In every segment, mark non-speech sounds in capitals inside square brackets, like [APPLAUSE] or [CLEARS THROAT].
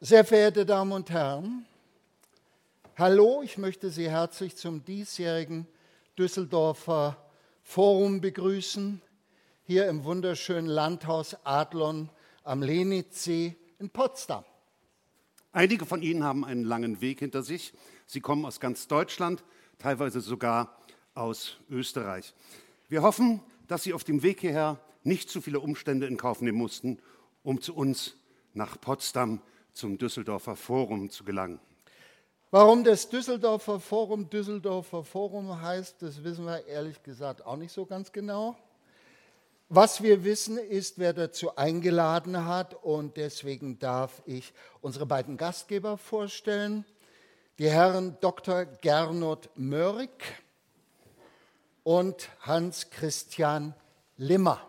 Sehr verehrte Damen und Herren, hallo, ich möchte Sie herzlich zum diesjährigen Düsseldorfer Forum begrüßen, hier im wunderschönen Landhaus Adlon am Lenitzsee in Potsdam. Einige von Ihnen haben einen langen Weg hinter sich. Sie kommen aus ganz Deutschland, teilweise sogar aus Österreich. Wir hoffen, dass Sie auf dem Weg hierher nicht zu viele Umstände in Kauf nehmen mussten, um zu uns nach Potsdam zum Düsseldorfer Forum zu gelangen. Warum das Düsseldorfer Forum Düsseldorfer Forum heißt, das wissen wir ehrlich gesagt auch nicht so ganz genau. Was wir wissen, ist, wer dazu eingeladen hat und deswegen darf ich unsere beiden Gastgeber vorstellen. Die Herren Dr. Gernot Möhrig und Hans-Christian Limmer.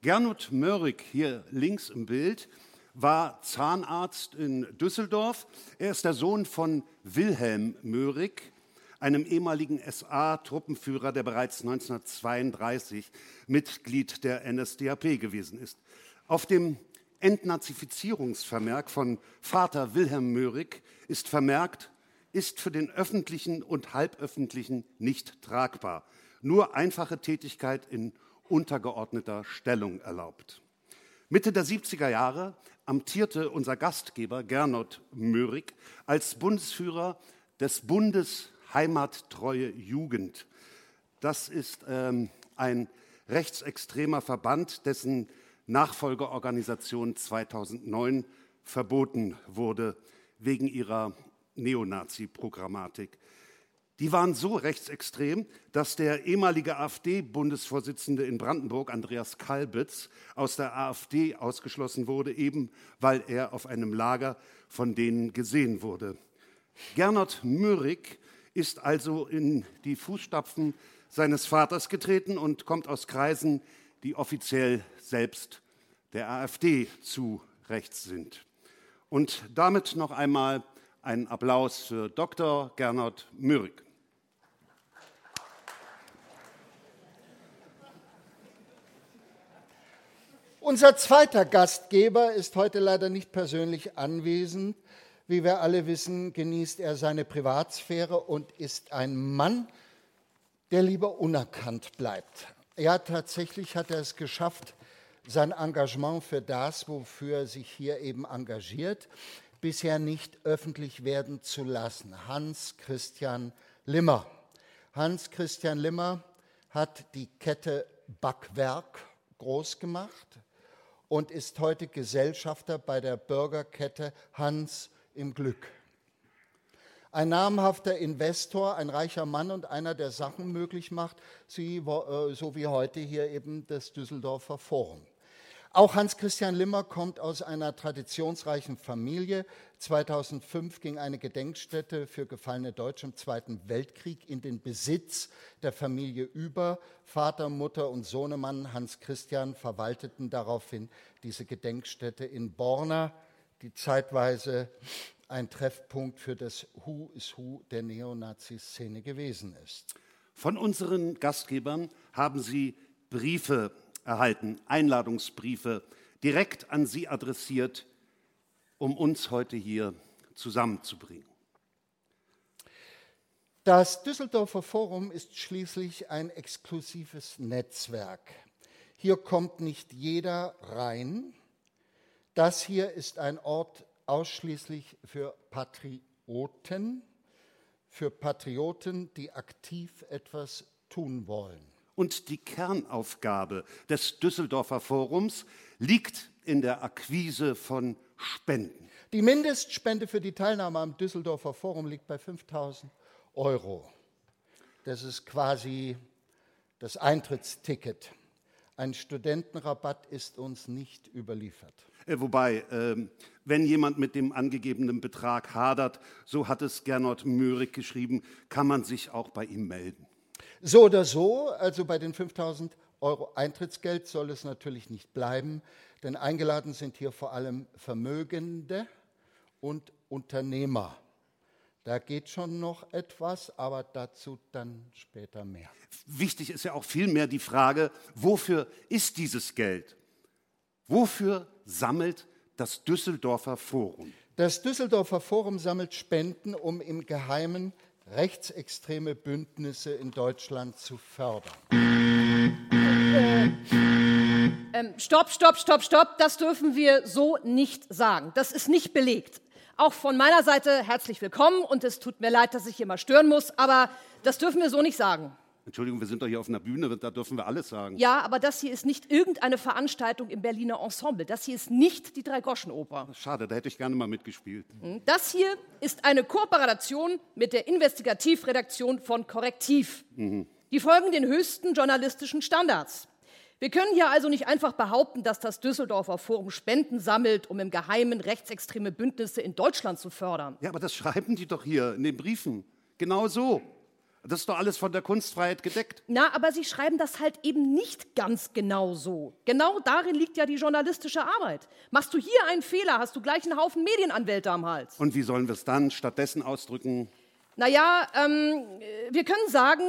Gernot Möhrig, hier links im Bild, war Zahnarzt in Düsseldorf. Er ist der Sohn von Wilhelm Möhrig, einem ehemaligen SA-Truppenführer, der bereits 1932 Mitglied der NSDAP gewesen ist. Auf dem Entnazifizierungsvermerk von Vater Wilhelm Möhrig ist vermerkt, ist für den öffentlichen und halböffentlichen nicht tragbar. Nur einfache Tätigkeit in untergeordneter Stellung erlaubt. Mitte der 70er Jahre amtierte unser Gastgeber Gernot Möhrig als Bundesführer des Bundes Heimattreue Jugend. Das ist ähm, ein rechtsextremer Verband, dessen Nachfolgeorganisation 2009 verboten wurde wegen ihrer Neonazi-Programmatik. Die waren so rechtsextrem, dass der ehemalige AfD-Bundesvorsitzende in Brandenburg, Andreas Kalbitz, aus der AfD ausgeschlossen wurde, eben weil er auf einem Lager von denen gesehen wurde. Gernot Möhrig ist also in die Fußstapfen seines Vaters getreten und kommt aus Kreisen, die offiziell selbst der AfD zu rechts sind. Und damit noch einmal ein Applaus für Dr. Gernot Möhrig. Unser zweiter Gastgeber ist heute leider nicht persönlich anwesend. Wie wir alle wissen, genießt er seine Privatsphäre und ist ein Mann, der lieber unerkannt bleibt. Ja, tatsächlich hat er es geschafft, sein Engagement für das, wofür er sich hier eben engagiert, bisher nicht öffentlich werden zu lassen. Hans Christian Limmer. Hans Christian Limmer hat die Kette Backwerk groß gemacht und ist heute Gesellschafter bei der Bürgerkette Hans im Glück. Ein namhafter Investor, ein reicher Mann und einer, der Sachen möglich macht, äh, so wie heute hier eben das Düsseldorfer Forum. Auch Hans-Christian Limmer kommt aus einer traditionsreichen Familie. 2005 ging eine Gedenkstätte für gefallene Deutsche im Zweiten Weltkrieg in den Besitz der Familie über. Vater, Mutter und Sohnemann Hans-Christian verwalteten daraufhin diese Gedenkstätte in Borna, die zeitweise ein Treffpunkt für das Who is Who der Neonazi-Szene gewesen ist. Von unseren Gastgebern haben Sie Briefe erhalten, Einladungsbriefe direkt an Sie adressiert, um uns heute hier zusammenzubringen. Das Düsseldorfer Forum ist schließlich ein exklusives Netzwerk. Hier kommt nicht jeder rein. Das hier ist ein Ort ausschließlich für Patrioten, für Patrioten, die aktiv etwas tun wollen. Und die Kernaufgabe des Düsseldorfer Forums liegt in der Akquise von Spenden. Die Mindestspende für die Teilnahme am Düsseldorfer Forum liegt bei 5000 Euro. Das ist quasi das Eintrittsticket. Ein Studentenrabatt ist uns nicht überliefert. Äh, wobei, ähm, wenn jemand mit dem angegebenen Betrag hadert, so hat es Gernot Möhrig geschrieben, kann man sich auch bei ihm melden. So oder so, also bei den 5000 Euro Eintrittsgeld soll es natürlich nicht bleiben, denn eingeladen sind hier vor allem Vermögende und Unternehmer. Da geht schon noch etwas, aber dazu dann später mehr. Wichtig ist ja auch vielmehr die Frage, wofür ist dieses Geld? Wofür sammelt das Düsseldorfer Forum. Das Düsseldorfer Forum sammelt Spenden, um im Geheimen rechtsextreme Bündnisse in Deutschland zu fördern. Ähm, stopp, stopp, stopp, stopp. Das dürfen wir so nicht sagen. Das ist nicht belegt. Auch von meiner Seite herzlich willkommen und es tut mir leid, dass ich hier mal stören muss, aber das dürfen wir so nicht sagen. Entschuldigung, wir sind doch hier auf einer Bühne, da dürfen wir alles sagen. Ja, aber das hier ist nicht irgendeine Veranstaltung im Berliner Ensemble. Das hier ist nicht die Dreigoschenoper. Schade, da hätte ich gerne mal mitgespielt. Das hier ist eine Kooperation mit der Investigativredaktion von Korrektiv. Die folgen den höchsten journalistischen Standards. Wir können hier also nicht einfach behaupten, dass das Düsseldorfer Forum Spenden sammelt, um im Geheimen rechtsextreme Bündnisse in Deutschland zu fördern. Ja, aber das schreiben die doch hier in den Briefen. Genau so. Das ist doch alles von der Kunstfreiheit gedeckt. Na, aber Sie schreiben das halt eben nicht ganz genau so. Genau darin liegt ja die journalistische Arbeit. Machst du hier einen Fehler, hast du gleich einen Haufen Medienanwälte am Hals. Und wie sollen wir es dann stattdessen ausdrücken? Naja, ähm, wir können sagen,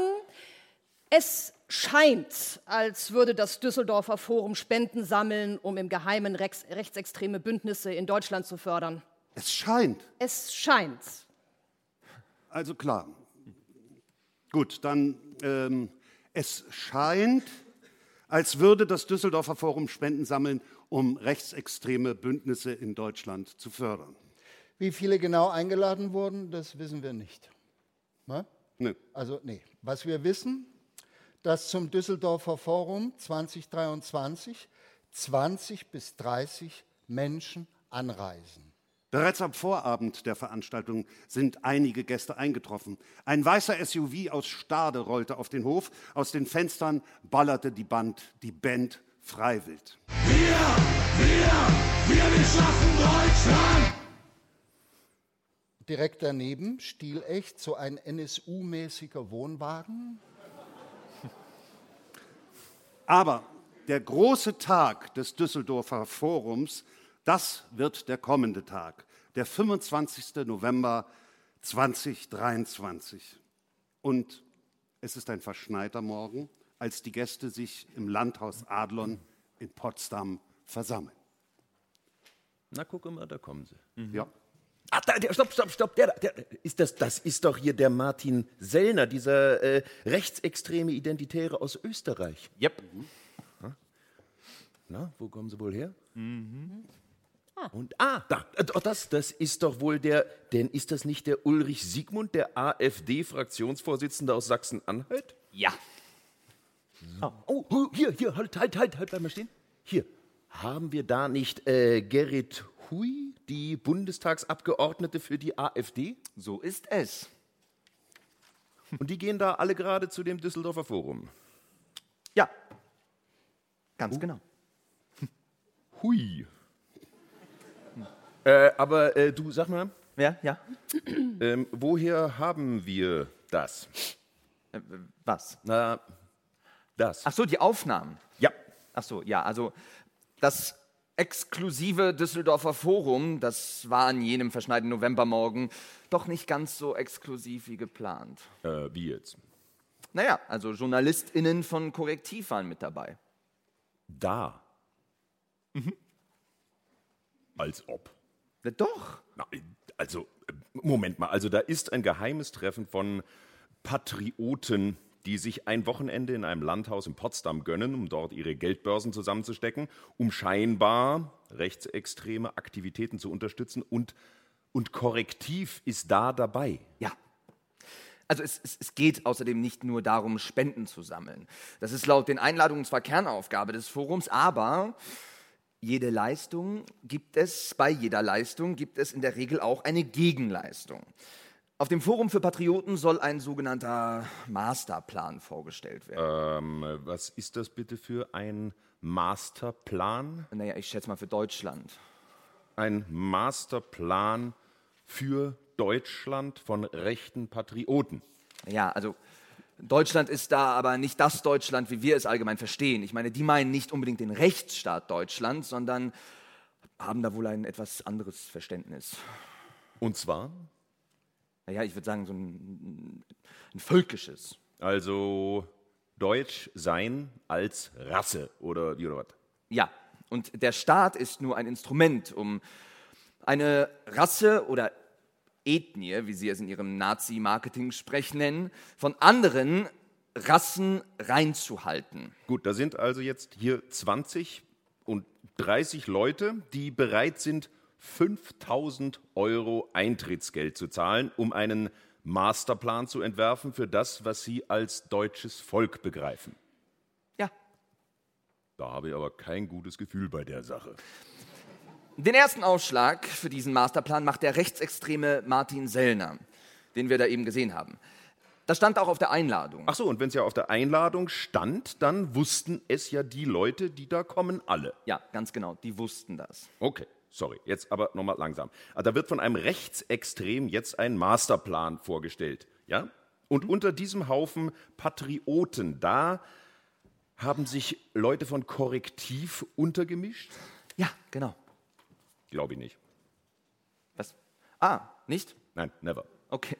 es scheint, als würde das Düsseldorfer Forum Spenden sammeln, um im Geheimen rechts rechtsextreme Bündnisse in Deutschland zu fördern. Es scheint. Es scheint. Also klar. Gut, dann ähm, es scheint, als würde das Düsseldorfer Forum Spenden sammeln, um rechtsextreme Bündnisse in Deutschland zu fördern. Wie viele genau eingeladen wurden, das wissen wir nicht. Ne? Nö. Also, nee. Was wir wissen, dass zum Düsseldorfer Forum 2023 20 bis 30 Menschen anreisen. Bereits am Vorabend der Veranstaltung sind einige Gäste eingetroffen. Ein weißer SUV aus Stade rollte auf den Hof. Aus den Fenstern ballerte die Band, die Band Freiwild. Direkt daneben, stilecht, so ein NSU-mäßiger Wohnwagen. Aber der große Tag des Düsseldorfer Forums, das wird der kommende Tag, der 25. November 2023. Und es ist ein verschneiter Morgen, als die Gäste sich im Landhaus Adlon in Potsdam versammeln. Na, guck mal, da kommen sie. Ja. Ah, da, der, stopp, stopp, stopp. Der, der, ist das, das ist doch hier der Martin Sellner, dieser äh, rechtsextreme Identitäre aus Österreich. Yep. Na, wo kommen sie wohl her? Und ah, da, äh, doch, das, das ist doch wohl der, denn ist das nicht der Ulrich Siegmund, der AfD-Fraktionsvorsitzende aus Sachsen-Anhalt? Ja. Oh, oh, hier, hier, halt, halt, halt, halt, bleib mal stehen. Hier, haben wir da nicht äh, Gerrit Hui, die Bundestagsabgeordnete für die AfD? So ist es. Und die gehen da alle gerade zu dem Düsseldorfer Forum. Ja. Ganz genau. Hui. Äh, aber äh, du, sag mal, Ja, ja. ähm, woher haben wir das? Äh, Was? Na, das. Ach so, die Aufnahmen. ja. Ach so, ja, also das exklusive Düsseldorfer Forum, das war an jenem verschneiten Novembermorgen doch nicht ganz so exklusiv wie geplant. Äh, wie jetzt? Naja, also JournalistInnen von Korrektiv waren mit dabei. Da. Als ob. Na doch. Na, also, äh, Moment mal, also da ist ein geheimes Treffen von Patrioten, die sich ein Wochenende in einem Landhaus in Potsdam gönnen, um dort ihre Geldbörsen zusammenzustecken, um scheinbar rechtsextreme Aktivitäten zu unterstützen und, und Korrektiv ist da dabei. Ja. Also es, es, es geht außerdem nicht nur darum, Spenden zu sammeln. Das ist laut den Einladungen zwar Kernaufgabe des Forums, aber jede Leistung gibt es, bei jeder Leistung gibt es in der Regel auch eine Gegenleistung. Auf dem Forum für Patrioten soll ein sogenannter Masterplan vorgestellt werden. Ähm, was ist das bitte für ein Masterplan? Naja, ich schätze mal für Deutschland. Ein Masterplan für Deutschland von rechten Patrioten. Ja, also Deutschland ist da aber nicht das Deutschland, wie wir es allgemein verstehen. Ich meine, die meinen nicht unbedingt den Rechtsstaat Deutschland, sondern haben da wohl ein etwas anderes Verständnis. Und zwar? Naja, ich würde sagen, so ein, ein völkisches. Also Deutsch sein als Rasse oder wie oder was? Ja, Und der Staat ist nur ein Instrument, um eine Rasse oder Ethnie, wie sie es in ihrem Nazi-Marketing-Sprech nennen, von anderen Rassen reinzuhalten. Gut, da sind also jetzt hier 20 und 30 Leute, die bereit sind, 5000 Euro Eintrittsgeld zu zahlen, um einen Masterplan zu entwerfen für das, was sie als deutsches Volk begreifen. Ja. Da habe ich aber kein gutes Gefühl bei der Sache. Den ersten Ausschlag für diesen Masterplan macht der rechtsextreme Martin Sellner, den wir da eben gesehen haben. Das stand auch auf der Einladung. Ach so, und wenn es ja auf der Einladung stand, dann wussten es ja die Leute, die da kommen, alle. Ja, ganz genau, die wussten das. Okay, sorry, jetzt aber nochmal langsam. Also da wird von einem Rechtsextrem jetzt ein Masterplan vorgestellt, ja? Und unter diesem Haufen Patrioten, da haben sich Leute von Korrektiv untergemischt? Ja, genau. Glaube ich nicht. Was? Ah, nicht? Nein, never. Okay.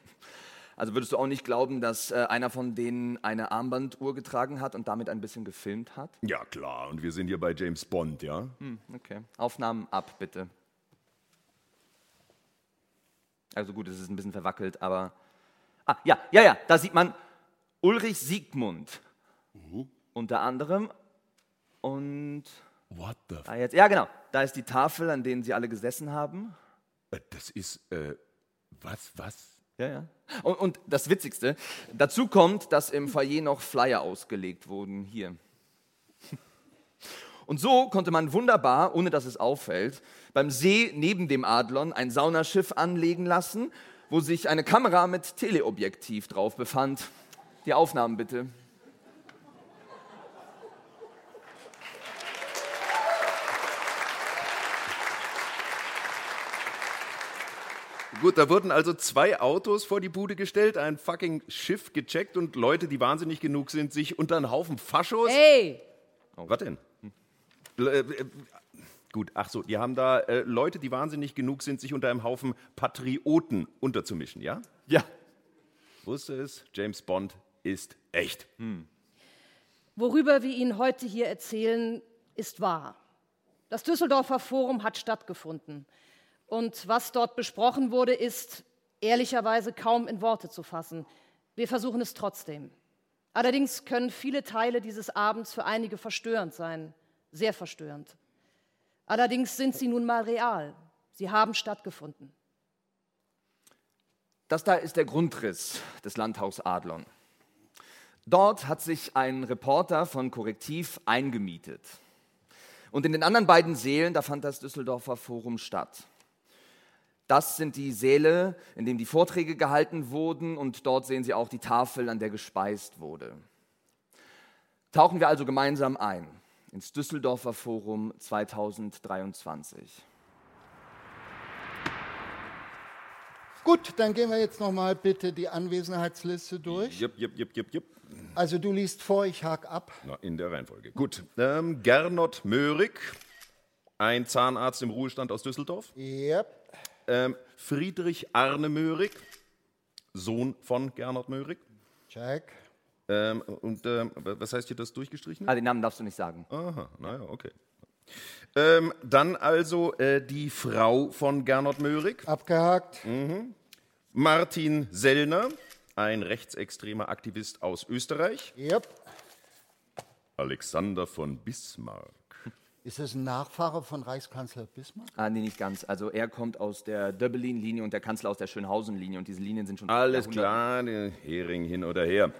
Also würdest du auch nicht glauben, dass äh, einer von denen eine Armbanduhr getragen hat und damit ein bisschen gefilmt hat? Ja, klar, und wir sind hier bei James Bond, ja? Hm, okay. Aufnahmen ab, bitte. Also gut, es ist ein bisschen verwackelt, aber. Ah, ja, ja, ja, da sieht man Ulrich Siegmund. Unter anderem. Und. What the Da jetzt, ja, genau. Da ist die Tafel, an denen sie alle gesessen haben. Äh, Das ist, äh, was, was? Ja, ja. Und, und das Witzigste, dazu kommt, dass im Foyer noch Flyer ausgelegt wurden. Hier. [LAUGHS] Und so konnte man wunderbar, ohne dass es auffällt, beim See neben dem Adlon ein Saunaschiff anlegen lassen, wo sich eine Kamera mit Teleobjektiv drauf befand. Die Aufnahmen bitte. Gut, da wurden also zwei Autos vor die Bude gestellt, ein fucking Schiff gecheckt und Leute, die wahnsinnig genug sind, sich unter einen Haufen Faschos. Hey, Oh, was denn? Äh, äh, gut, ach so, die haben da äh, Leute, die wahnsinnig genug sind, sich unter einem Haufen Patrioten unterzumischen, ja? Ja. Wusste es, James Bond ist echt. worüber wir Ihnen heute hier erzählen, ist wahr. Das Düsseldorfer Forum hat stattgefunden. Und was dort besprochen wurde, ist ehrlicherweise kaum in Worte zu fassen. Wir versuchen es trotzdem. Allerdings können viele Teile dieses Abends für einige verstörend sein, sehr verstörend. Allerdings sind sie nun mal real. Sie haben stattgefunden. Das da ist der Grundriss des Landhaus Adlon. Dort hat sich ein Reporter von Korrektiv eingemietet. Und in den anderen beiden Sälen, da fand das Düsseldorfer Forum statt. Das sind die Säle, in denen die Vorträge gehalten wurden und dort sehen Sie auch die Tafel, an der gespeist wurde. Tauchen wir also gemeinsam ein ins Düsseldorfer Forum 2023. Gut, dann gehen wir jetzt noch mal bitte die Anwesenheitsliste durch. Jupp, jupp, jupp, jupp, jupp. Also du liest vor, ich hake ab. Na, in der Reihenfolge. Gut. Ähm, Gernot Möhrig, ein Zahnarzt im Ruhestand aus Düsseldorf. Yep. Ähm, Friedrich Arne Möhrig, Sohn von Gernot Möhrig. Check. Ähm, und ähm, was heißt hier das durchgestrichen? Ah, den Namen darfst du nicht sagen. Aha, naja, okay. Ähm, dann also äh, die Frau von Gernot Möhrig, Abgehakt. Martin Sellner, ein rechtsextremer Aktivist aus Österreich. Yep. Alexander von Bismarck. Ist es ein Nachfahre von Reichskanzler Bismarck? Ah, nee, nicht ganz. Also er kommt aus der Döbbelin-Linie und der Kanzler aus der Schönhausen-Linie und diese Linien sind schon Alles klar, der Hering hin oder her.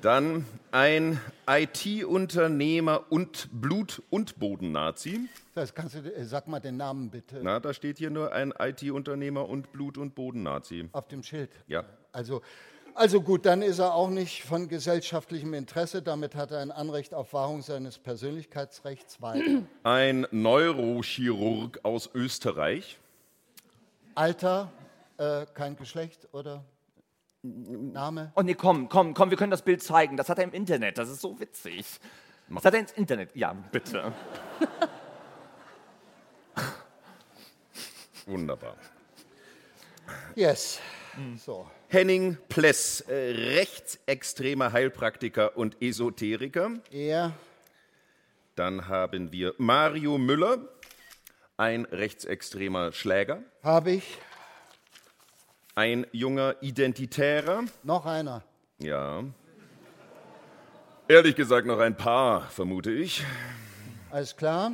Dann ein IT-Unternehmer und Blut- und Boden-Nazi. Das kannst du, äh, sag mal den Namen bitte Na, da steht hier nur ein IT-Unternehmer und Blut- und Boden-Nazi. auf dem Schild. Ja. Also, also gut, dann ist er auch nicht von gesellschaftlichem Interesse. Damit hat er ein Anrecht auf Wahrung seines Persönlichkeitsrechts weiter. [CLEARS THROAT] Ein Neurochirurg aus Österreich. Alter, äh, kein Geschlecht oder Name? Oh nee, komm, komm, komm, wir können das Bild zeigen. Das hat er im Internet. Das ist so witzig. Das hat er ins Internet. Ja, bitte. [LAUGHS] Wunderbar. Yes. So. Henning Pless, äh, rechtsextremer Heilpraktiker und Esoteriker. Er, Dann haben wir Mario Müller, ein rechtsextremer Schläger. Habe ich. Ein junger Identitärer. Noch einer. Ja. Ehrlich gesagt noch ein paar, vermute ich. Alles klar.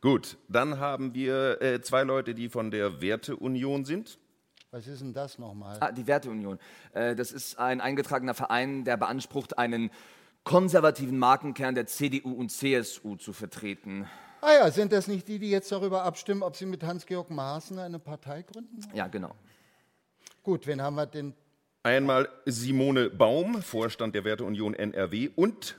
Gut, dann haben wir äh, zwei Leute, die von der Werteunion sind. Was ist denn das nochmal? Ah, die Werteunion. Äh, das ist ein eingetragener Verein, der beansprucht, einen konservativen Markenkern der CDU und CSU zu vertreten. Ah ja, sind das nicht die, die jetzt darüber abstimmen, ob sie mit Hans-Georg Maaßen eine Partei gründen? Ja, genau. Gut, wen haben wir denn? Einmal Simone Baum, Vorstand der Werteunion NRW und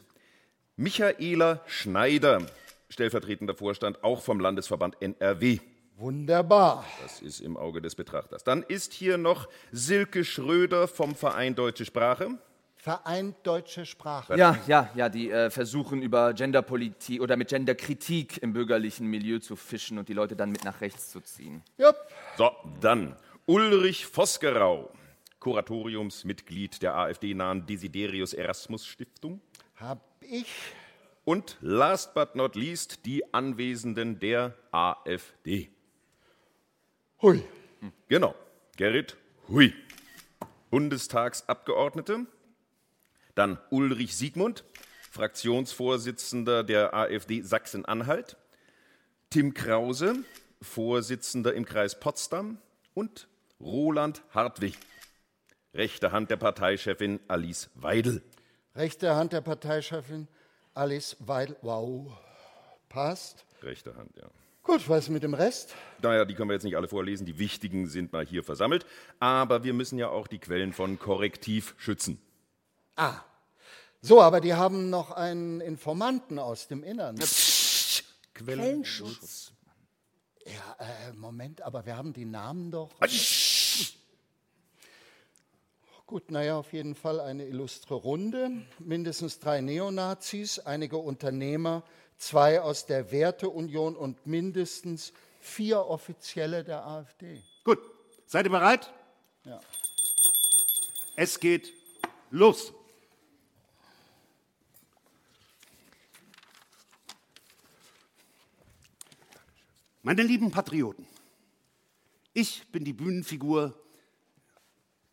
Michaela Schneider, stellvertretender Vorstand auch vom Landesverband NRW. Wunderbar. Das ist im Auge des Betrachters. Dann ist hier noch Silke Schröder vom Verein Deutsche Sprache. Vereint Deutsche Sprache. Ja, ja, ja, die äh, versuchen über Genderpolitik oder mit Genderkritik im bürgerlichen Milieu zu fischen und die Leute dann mit nach rechts zu ziehen. Jupp. So, dann Ulrich Vosgerau, Kuratoriumsmitglied der AfD-nahen Desiderius Erasmus Stiftung. Hab ich. Und last but not least die Anwesenden der AfD. Hui. Genau, Gerrit Hui, Bundestagsabgeordnete. Dann Ulrich Siegmund, Fraktionsvorsitzender der AfD Sachsen-Anhalt. Tim Krause, Vorsitzender im Kreis Potsdam. Und Roland Hartwig, rechte Hand der Parteichefin Alice Weidel. Rechte Hand der Parteichefin Alice Weidel. Wow. Passt. Rechte Hand, ja. Gut, was mit dem Rest? Naja, die können wir jetzt nicht alle vorlesen. Die wichtigen sind mal hier versammelt. Aber wir müssen ja auch die Quellen von Korrektiv schützen. Ah. So, aber die haben noch einen Informanten aus dem Innern. Quellenschutz. Ja, äh, Moment, aber wir haben die Namen doch. Gut, naja, auf jeden Fall eine illustre Runde. Mindestens drei Neonazis, einige Unternehmer, zwei aus der Werteunion und mindestens vier Offizielle der AfD. Gut, seid ihr bereit? Ja. Es geht los. Meine lieben Patrioten, ich bin die Bühnenfigur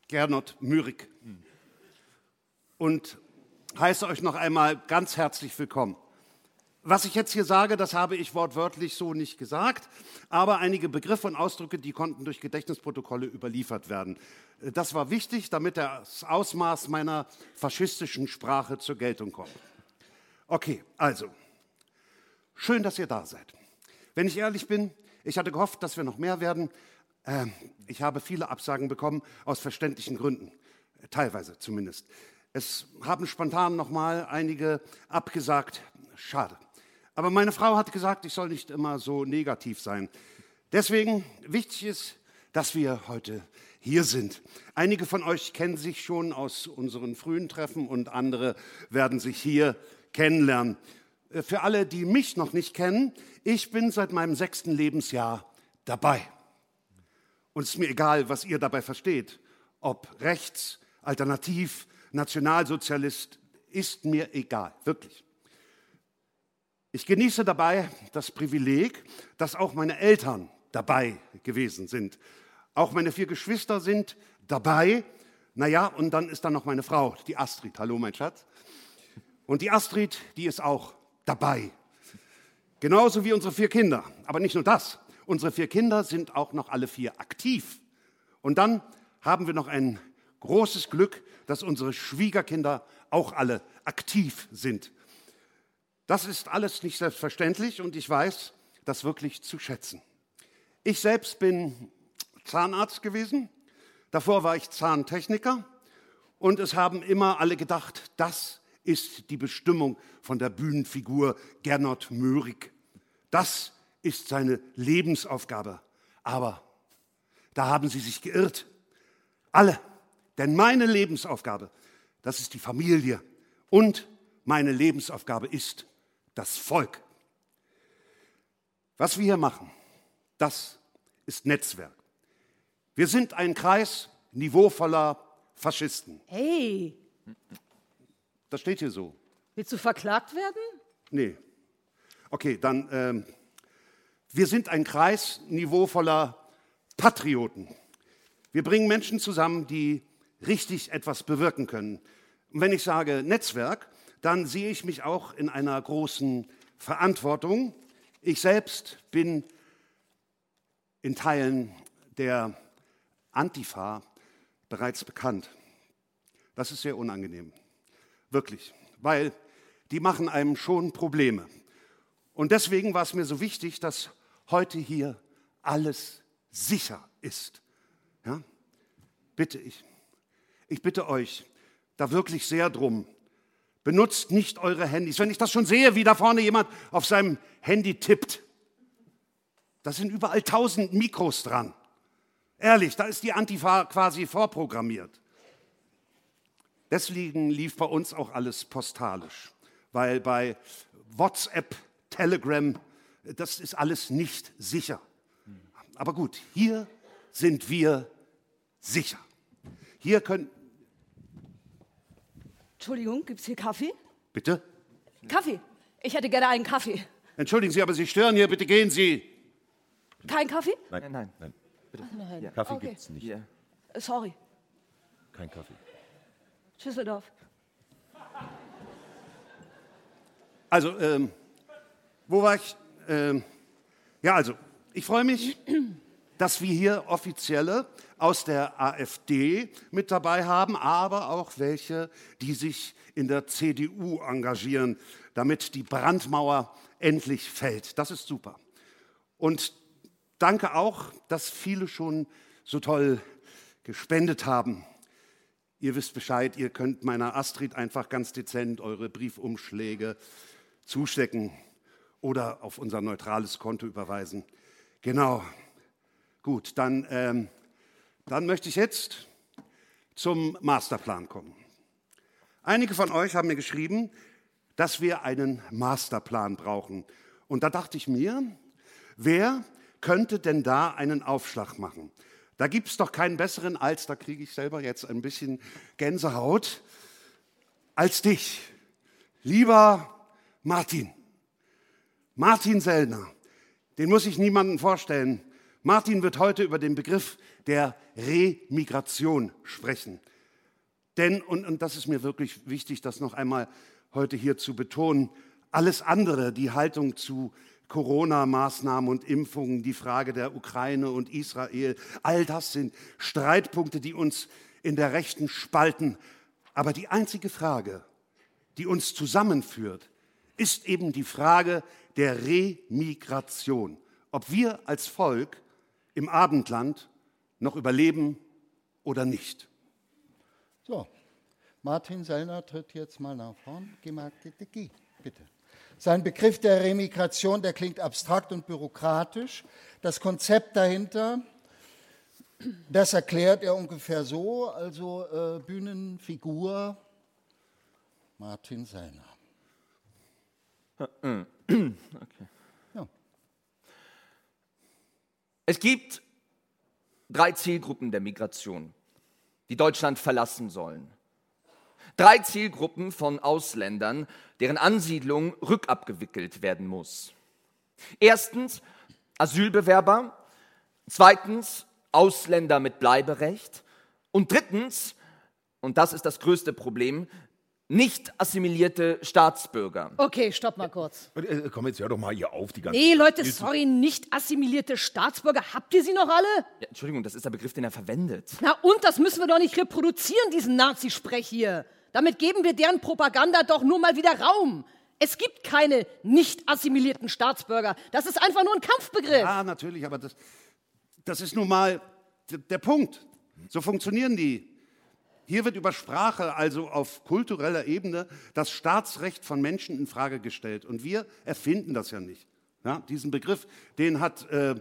Gernot Mürig und heiße euch noch einmal ganz herzlich willkommen. Was ich jetzt hier sage, das habe ich wortwörtlich so nicht gesagt, aber einige Begriffe und Ausdrücke, die konnten durch Gedächtnisprotokolle überliefert werden. Das war wichtig, damit das Ausmaß meiner faschistischen Sprache zur Geltung kommt. Okay, also, schön, dass ihr da seid. Wenn ich ehrlich bin, ich hatte gehofft, dass wir noch mehr werden. Ähm, ich habe viele Absagen bekommen, aus verständlichen Gründen, teilweise zumindest. Es haben spontan noch mal einige abgesagt. Schade. Aber meine Frau hat gesagt, ich soll nicht immer so negativ sein. Deswegen wichtig ist, dass wir heute hier sind. Einige von euch kennen sich schon aus unseren frühen Treffen und andere werden sich hier kennenlernen. Äh, für alle, die mich noch nicht kennen, ich bin seit meinem sechsten Lebensjahr dabei. Und es ist mir egal, was ihr dabei versteht. Ob rechts, alternativ, Nationalsozialist, ist mir egal, wirklich. Ich genieße dabei das Privileg, dass auch meine Eltern dabei gewesen sind. Auch meine vier Geschwister sind dabei. Naja, und dann ist da noch meine Frau, die Astrid. Hallo, mein Schatz. Und die Astrid, die ist auch dabei. Genauso wie unsere vier Kinder. Aber nicht nur das. Unsere vier Kinder sind auch noch alle vier aktiv. Und dann haben wir noch ein großes Glück, dass unsere Schwiegerkinder auch alle aktiv sind. Das ist alles nicht selbstverständlich und ich weiß das wirklich zu schätzen. Ich selbst bin Zahnarzt gewesen, davor war ich Zahntechniker und es haben immer alle gedacht, das ist die Bestimmung von der Bühnenfigur Gernot Möhrig. Das ist seine Lebensaufgabe. Aber da haben sie sich geirrt. Alle. Denn meine Lebensaufgabe, das ist die Familie. Und meine Lebensaufgabe ist das Volk. Was wir hier machen, das ist Netzwerk. Wir sind ein Kreis niveauvoller Faschisten. Hey, Das steht hier so. willst du verklagt werden? Nee. Okay, dann, ähm, wir sind ein Kreis niveauvoller Patrioten. Wir bringen Menschen zusammen, die richtig etwas bewirken können. Und wenn ich sage Netzwerk, dann sehe ich mich auch in einer großen Verantwortung. Ich selbst bin in Teilen der Antifa bereits bekannt. Das ist sehr unangenehm, wirklich, weil die machen einem schon Probleme. Und deswegen war es mir so wichtig, dass heute hier alles sicher ist. Ja? Bitte ich, ich bitte euch da wirklich sehr drum, benutzt nicht eure Handys. Wenn ich das schon sehe, wie da vorne jemand auf seinem Handy tippt, da sind überall tausend Mikros dran. Ehrlich, da ist die Antifa quasi vorprogrammiert. Deswegen lief bei uns auch alles postalisch, weil bei WhatsApp, Telegram, das ist alles nicht sicher. Aber gut, hier sind wir sicher. Hier können. Entschuldigung, gibt es hier Kaffee? Bitte? Kaffee. Ich hätte gerne einen Kaffee. Entschuldigen Sie, aber Sie stören hier, bitte gehen Sie. Kein Kaffee? Nein, nein. Nein, Nein. Kaffee Okay. gibt's nicht. Hier. Äh, Sorry. Kein Kaffee. Schüsseldorf. Also, ähm, wo war ich? Ähm, ja, also, ich freue mich, dass wir hier Offizielle aus der AfD mit dabei haben, aber auch welche, die sich in der CDU engagieren, damit die Brandmauer endlich fällt. Das ist super. Und danke auch, dass viele schon so toll gespendet haben. Ihr wisst Bescheid, ihr könnt meiner Astrid einfach ganz dezent eure Briefumschläge zustecken oder auf unser neutrales Konto überweisen. Genau. Gut, dann, ähm, dann möchte ich jetzt zum Masterplan kommen. Einige von euch haben mir geschrieben, dass wir einen Masterplan brauchen. Und da dachte ich mir, wer könnte denn da einen Aufschlag machen? Da gibt es doch keinen besseren als, da kriege ich selber jetzt ein bisschen Gänsehaut, als dich, lieber Martin. Martin Sellner, den muss ich niemandem vorstellen. Martin wird heute über den Begriff der Remigration sprechen. Denn, und, und das ist mir wirklich wichtig, das noch einmal heute hier zu betonen, alles andere, die Haltung zu Corona-Maßnahmen und Impfungen, die Frage der Ukraine und Israel, all das sind Streitpunkte, die uns in der Rechten spalten. Aber die einzige Frage, die uns zusammenführt, ist eben die Frage der Remigration. Ob wir als Volk im Abendland noch überleben oder nicht. So, Martin Sellner tritt jetzt mal nach vorn. Geh mal, bitte, geh, bitte. Sein Begriff der Remigration, der klingt abstrakt und bürokratisch. Das Konzept dahinter, das erklärt er ungefähr so, also äh, Bühnenfigur Martin Sellner. [CLEARS THROAT] Ja. Es gibt drei Zielgruppen der Migration, die Deutschland verlassen sollen. Drei Zielgruppen von Ausländern, deren Ansiedlung rückabgewickelt werden muss. Erstens Asylbewerber, zweitens Ausländer mit Bleiberecht und drittens, und das ist das größte Problem, nicht assimilierte Staatsbürger. Okay, stopp mal kurz. Äh, Komm, jetzt hör doch mal hier auf, die ganze Nee, Leute, sorry, nicht assimilierte Staatsbürger. Habt ihr sie noch alle? Ja, Entschuldigung, das ist der Begriff, den er verwendet. Na und, das müssen wir doch nicht reproduzieren, diesen Nazi-Sprech hier. Damit geben wir deren Propaganda doch nur mal wieder Raum. Es gibt keine nicht assimilierten Staatsbürger. Das ist einfach nur ein Kampfbegriff. Ja, natürlich, aber das, das ist nun mal der Punkt. So funktionieren die. Hier wird über Sprache, also auf kultureller Ebene, das Staatsrecht von Menschen in Frage gestellt. Und wir erfinden das ja nicht. Ja, diesen Begriff, den hat äh,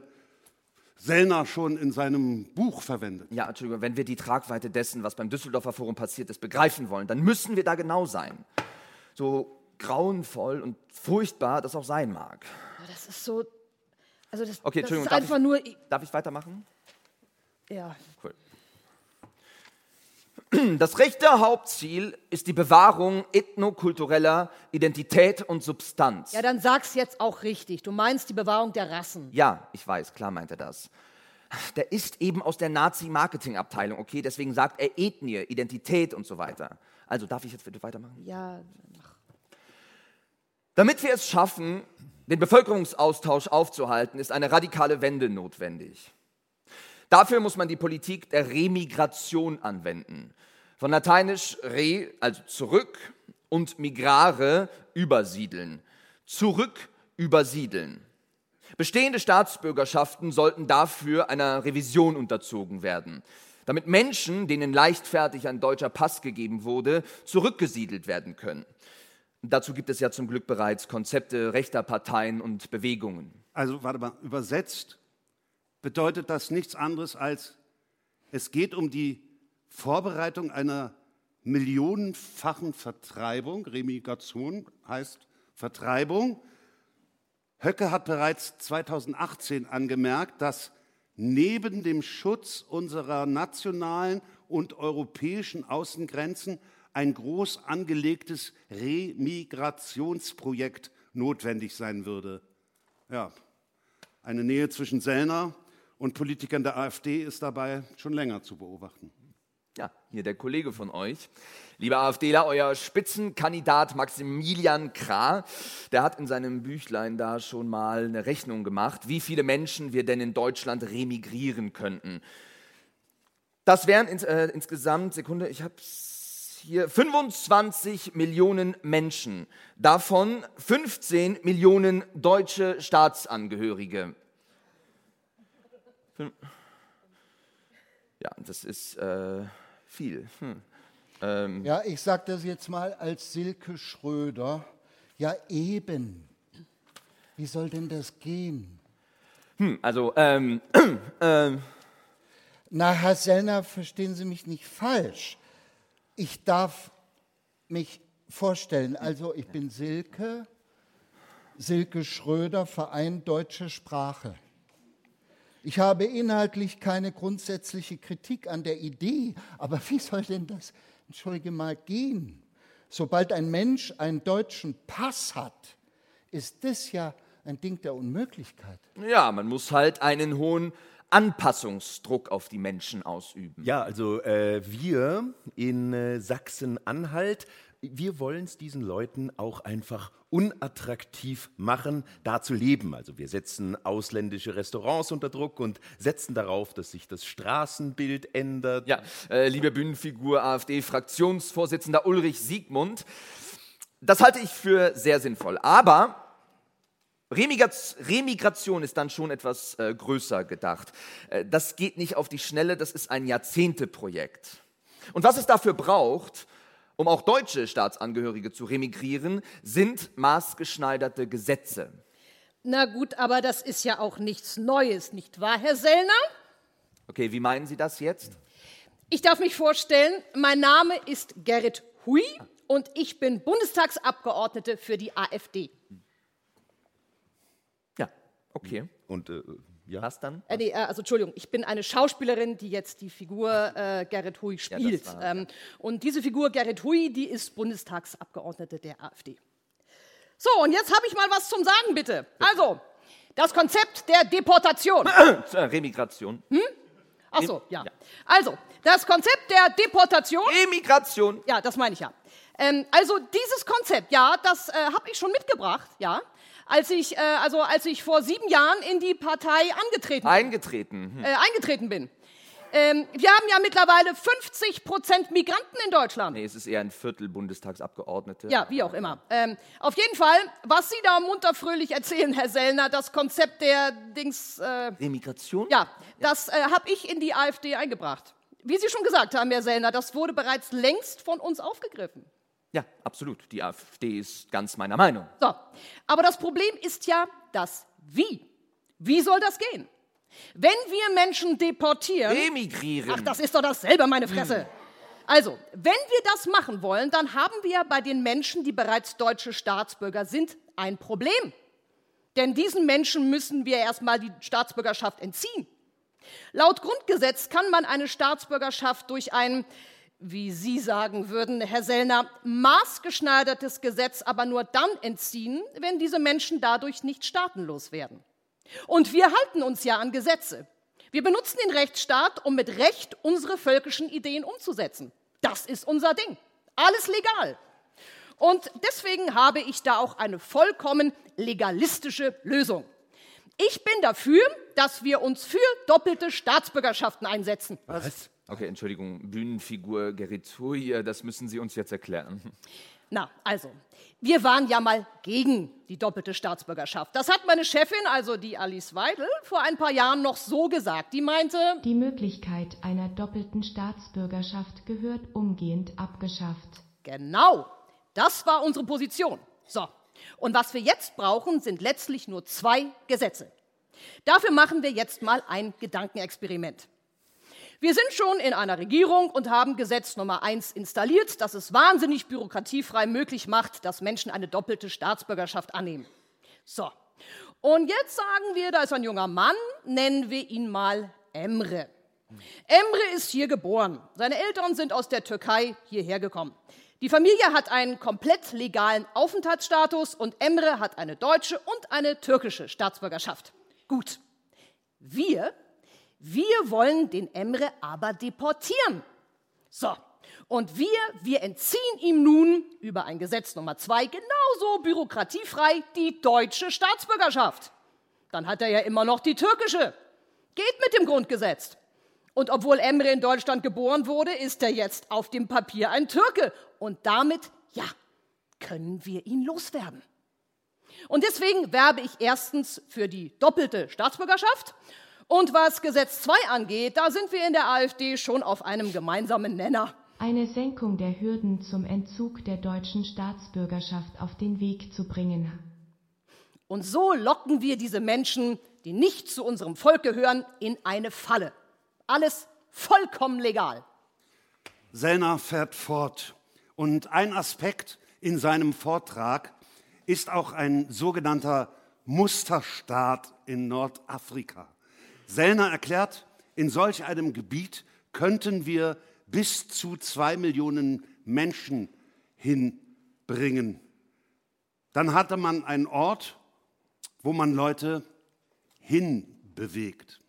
Sellner schon in seinem Buch verwendet. Ja, Entschuldigung, wenn wir die Tragweite dessen, was beim Düsseldorfer Forum passiert ist, begreifen wollen, dann müssen wir da genau sein. So grauenvoll und furchtbar das auch sein mag. Das ist so. Also, das, Okay, das Entschuldigung, ist darf einfach ich- nur. Darf ich weitermachen? Ja. Cool. Das rechte Hauptziel ist die Bewahrung ethnokultureller Identität und Substanz. Ja, dann sag's jetzt auch richtig. Du meinst die Bewahrung der Rassen. Ja, ich weiß, klar meint er das. Der ist eben aus der Nazi-Marketing-Abteilung, okay? Deswegen sagt er Ethnie, Identität und so weiter. Also darf ich jetzt bitte weitermachen? Ja, Damit wir es schaffen, den Bevölkerungsaustausch aufzuhalten, ist eine radikale Wende notwendig. Dafür muss man die Politik der Remigration anwenden. Von lateinisch re, also zurück, und migrare, übersiedeln. Zurück übersiedeln. Bestehende Staatsbürgerschaften sollten dafür einer Revision unterzogen werden, damit Menschen, denen leichtfertig ein deutscher Pass gegeben wurde, zurückgesiedelt werden können. Dazu gibt es ja zum Glück bereits Konzepte rechter Parteien und Bewegungen. Also, warte mal, übersetzt bedeutet das nichts anderes als, es geht um die Vorbereitung einer millionenfachen Vertreibung. Remigration heißt Vertreibung. Höcke hat bereits 2018 angemerkt, dass neben dem Schutz unserer nationalen und europäischen Außengrenzen ein groß angelegtes Remigrationsprojekt notwendig sein würde. Ja, eine Nähe zwischen Sellner und Politikern der AfD ist dabei schon länger zu beobachten. Ja, hier der Kollege von euch. Lieber AfDler, euer Spitzenkandidat Maximilian Krah, der hat in seinem Büchlein da schon mal eine Rechnung gemacht, wie viele Menschen wir denn in Deutschland remigrieren könnten. Das wären ins, äh, insgesamt, Sekunde, ich habe hier 25 Millionen Menschen, davon 15 Millionen deutsche Staatsangehörige. Ja, das ist äh, viel. Hm. Ähm, Ja, ich sage das jetzt mal als Silke Schröder. Ja, eben. Wie soll denn das gehen? hm, also, ähm, [CLEARS THROAT] ähm, Na, Herr Sellner, verstehen Sie mich nicht falsch. Ich darf mich vorstellen, also ich bin Silke, Silke Schröder, Verein Deutsche Sprache. Ich habe inhaltlich keine grundsätzliche Kritik an der Idee, aber wie soll denn das, entschuldige mal, gehen? Sobald ein Mensch einen deutschen Pass hat, ist das ja ein Ding der Unmöglichkeit. ja, man muss halt einen hohen Anpassungsdruck auf die Menschen ausüben. Ja, also äh, wir in äh, Sachsen-Anhalt, wir wollen es diesen Leuten auch einfach unattraktiv machen, da zu leben. Also wir setzen ausländische Restaurants unter Druck und setzen darauf, dass sich das Straßenbild ändert. Ja, äh, liebe Bühnenfigur AfD-Fraktionsvorsitzender Ulrich Siegmund, das halte ich für sehr sinnvoll. Aber Remigration ist dann schon etwas äh, größer gedacht. Äh, das geht nicht auf die Schnelle, das ist ein Jahrzehnteprojekt. Und was es dafür braucht, um auch deutsche Staatsangehörige zu remigrieren, sind maßgeschneiderte Gesetze. na gut, aber das ist ja auch nichts Neues, nicht wahr, Herr Sellner? Okay, wie meinen Sie das jetzt? Ich darf mich vorstellen, mein Name ist Gerrit Hui und ich bin Bundestagsabgeordnete für die AfD. Ja, okay. Und äh, ja. Was dann? Äh, nee, äh, also Entschuldigung, ich bin eine Schauspielerin, die jetzt die Figur äh, Gerrit Hui spielt. war- ähm, und diese Figur Gerrit Hui, die ist Bundestagsabgeordnete der AfD. So, und jetzt habe ich mal was zum Sagen, bitte. Also, das Konzept der Deportation. [CLEARS THROAT] Äh, Remigration. Ach so, ja. Also, das Konzept der Deportation. Remigration. Ja, das meine ich ja. Ähm, also dieses Konzept, ja, das äh, habe ich schon mitgebracht, ja, als ich, äh, also als ich vor sieben Jahren in die Partei angetreten, Eingetreten. Hm. äh, eingetreten bin. Ähm, wir haben ja mittlerweile 50 Prozent Migranten in Deutschland. Nee, es ist eher ein Viertel Bundestagsabgeordnete. Ja, wie auch immer. Ähm, auf jeden Fall, was Sie da munter fröhlich erzählen, Herr Sellner, das Konzept der Dings, äh, Remigration? ja, das äh, habe ich in die AfD eingebracht. Wie Sie schon gesagt haben, Herr Sellner, das wurde bereits längst von uns aufgegriffen. Ja, absolut. Die AfD ist ganz meiner Meinung. So, aber das Problem ist ja das Wie. Wie soll das gehen? Wenn wir Menschen deportieren. Remigrieren. Ach, das ist doch dasselbe, meine Fresse. Also, wenn wir das machen wollen, dann haben wir bei den Menschen, die bereits deutsche Staatsbürger sind, ein Problem. Denn diesen Menschen müssen wir erstmal die Staatsbürgerschaft entziehen. Laut Grundgesetz kann man eine Staatsbürgerschaft durch ein wie Sie sagen würden, Herr Sellner, maßgeschneidertes Gesetz aber nur dann entziehen, wenn diese Menschen dadurch nicht staatenlos werden. Und wir halten uns ja an Gesetze. Wir benutzen den Rechtsstaat, um mit Recht unsere völkischen Ideen umzusetzen. Das ist unser Ding. Alles legal. Und deswegen habe ich da auch eine vollkommen legalistische Lösung. Ich bin dafür, dass wir uns für doppelte Staatsbürgerschaften einsetzen. Was? Okay, Entschuldigung, Bühnenfigur Geritui, das müssen Sie uns jetzt erklären. Na, also, wir waren ja mal gegen die doppelte Staatsbürgerschaft. Das hat meine Chefin, also die Alice Weidel, vor ein paar Jahren noch so gesagt. Die meinte, Die Möglichkeit einer doppelten Staatsbürgerschaft gehört umgehend abgeschafft. genau, das war unsere Position. So, und was wir jetzt brauchen, sind letztlich nur zwei Gesetze. Dafür machen wir jetzt mal ein Gedankenexperiment. Wir sind schon in einer Regierung und haben Gesetz Nummer eins installiert, das es wahnsinnig bürokratiefrei möglich macht, dass Menschen eine doppelte Staatsbürgerschaft annehmen. So, und jetzt sagen wir, da ist ein junger Mann, nennen wir ihn mal Emre. Emre ist hier geboren. Seine Eltern sind aus der Türkei hierher gekommen. Die Familie hat einen komplett legalen Aufenthaltsstatus und Emre hat eine deutsche und eine türkische Staatsbürgerschaft. Gut. Wir, wir wollen den Emre aber deportieren. So. Und wir, wir entziehen ihm nun über ein Gesetz Nummer zwei genauso bürokratiefrei die deutsche Staatsbürgerschaft. Dann hat er ja immer noch die türkische. Geht mit dem Grundgesetz. Und obwohl Emre in Deutschland geboren wurde, ist er jetzt auf dem Papier ein Türke. Und damit, ja, können wir ihn loswerden. Und deswegen werbe ich erstens für die doppelte Staatsbürgerschaft. Und was Gesetz 2 angeht, da sind wir in der AfD schon auf einem gemeinsamen Nenner. Eine Senkung der Hürden zum Entzug der deutschen Staatsbürgerschaft auf den Weg zu bringen. Und so locken wir diese Menschen, die nicht zu unserem Volk gehören, in eine Falle. Alles vollkommen legal. Sellner fährt fort. Und ein Aspekt in seinem Vortrag ist auch ein sogenannter Musterstaat in Nordafrika. Sellner erklärt, in solch einem Gebiet könnten wir bis zu zwei Millionen Menschen hinbringen. Dann hatte man einen Ort, wo man Leute hinbewegt.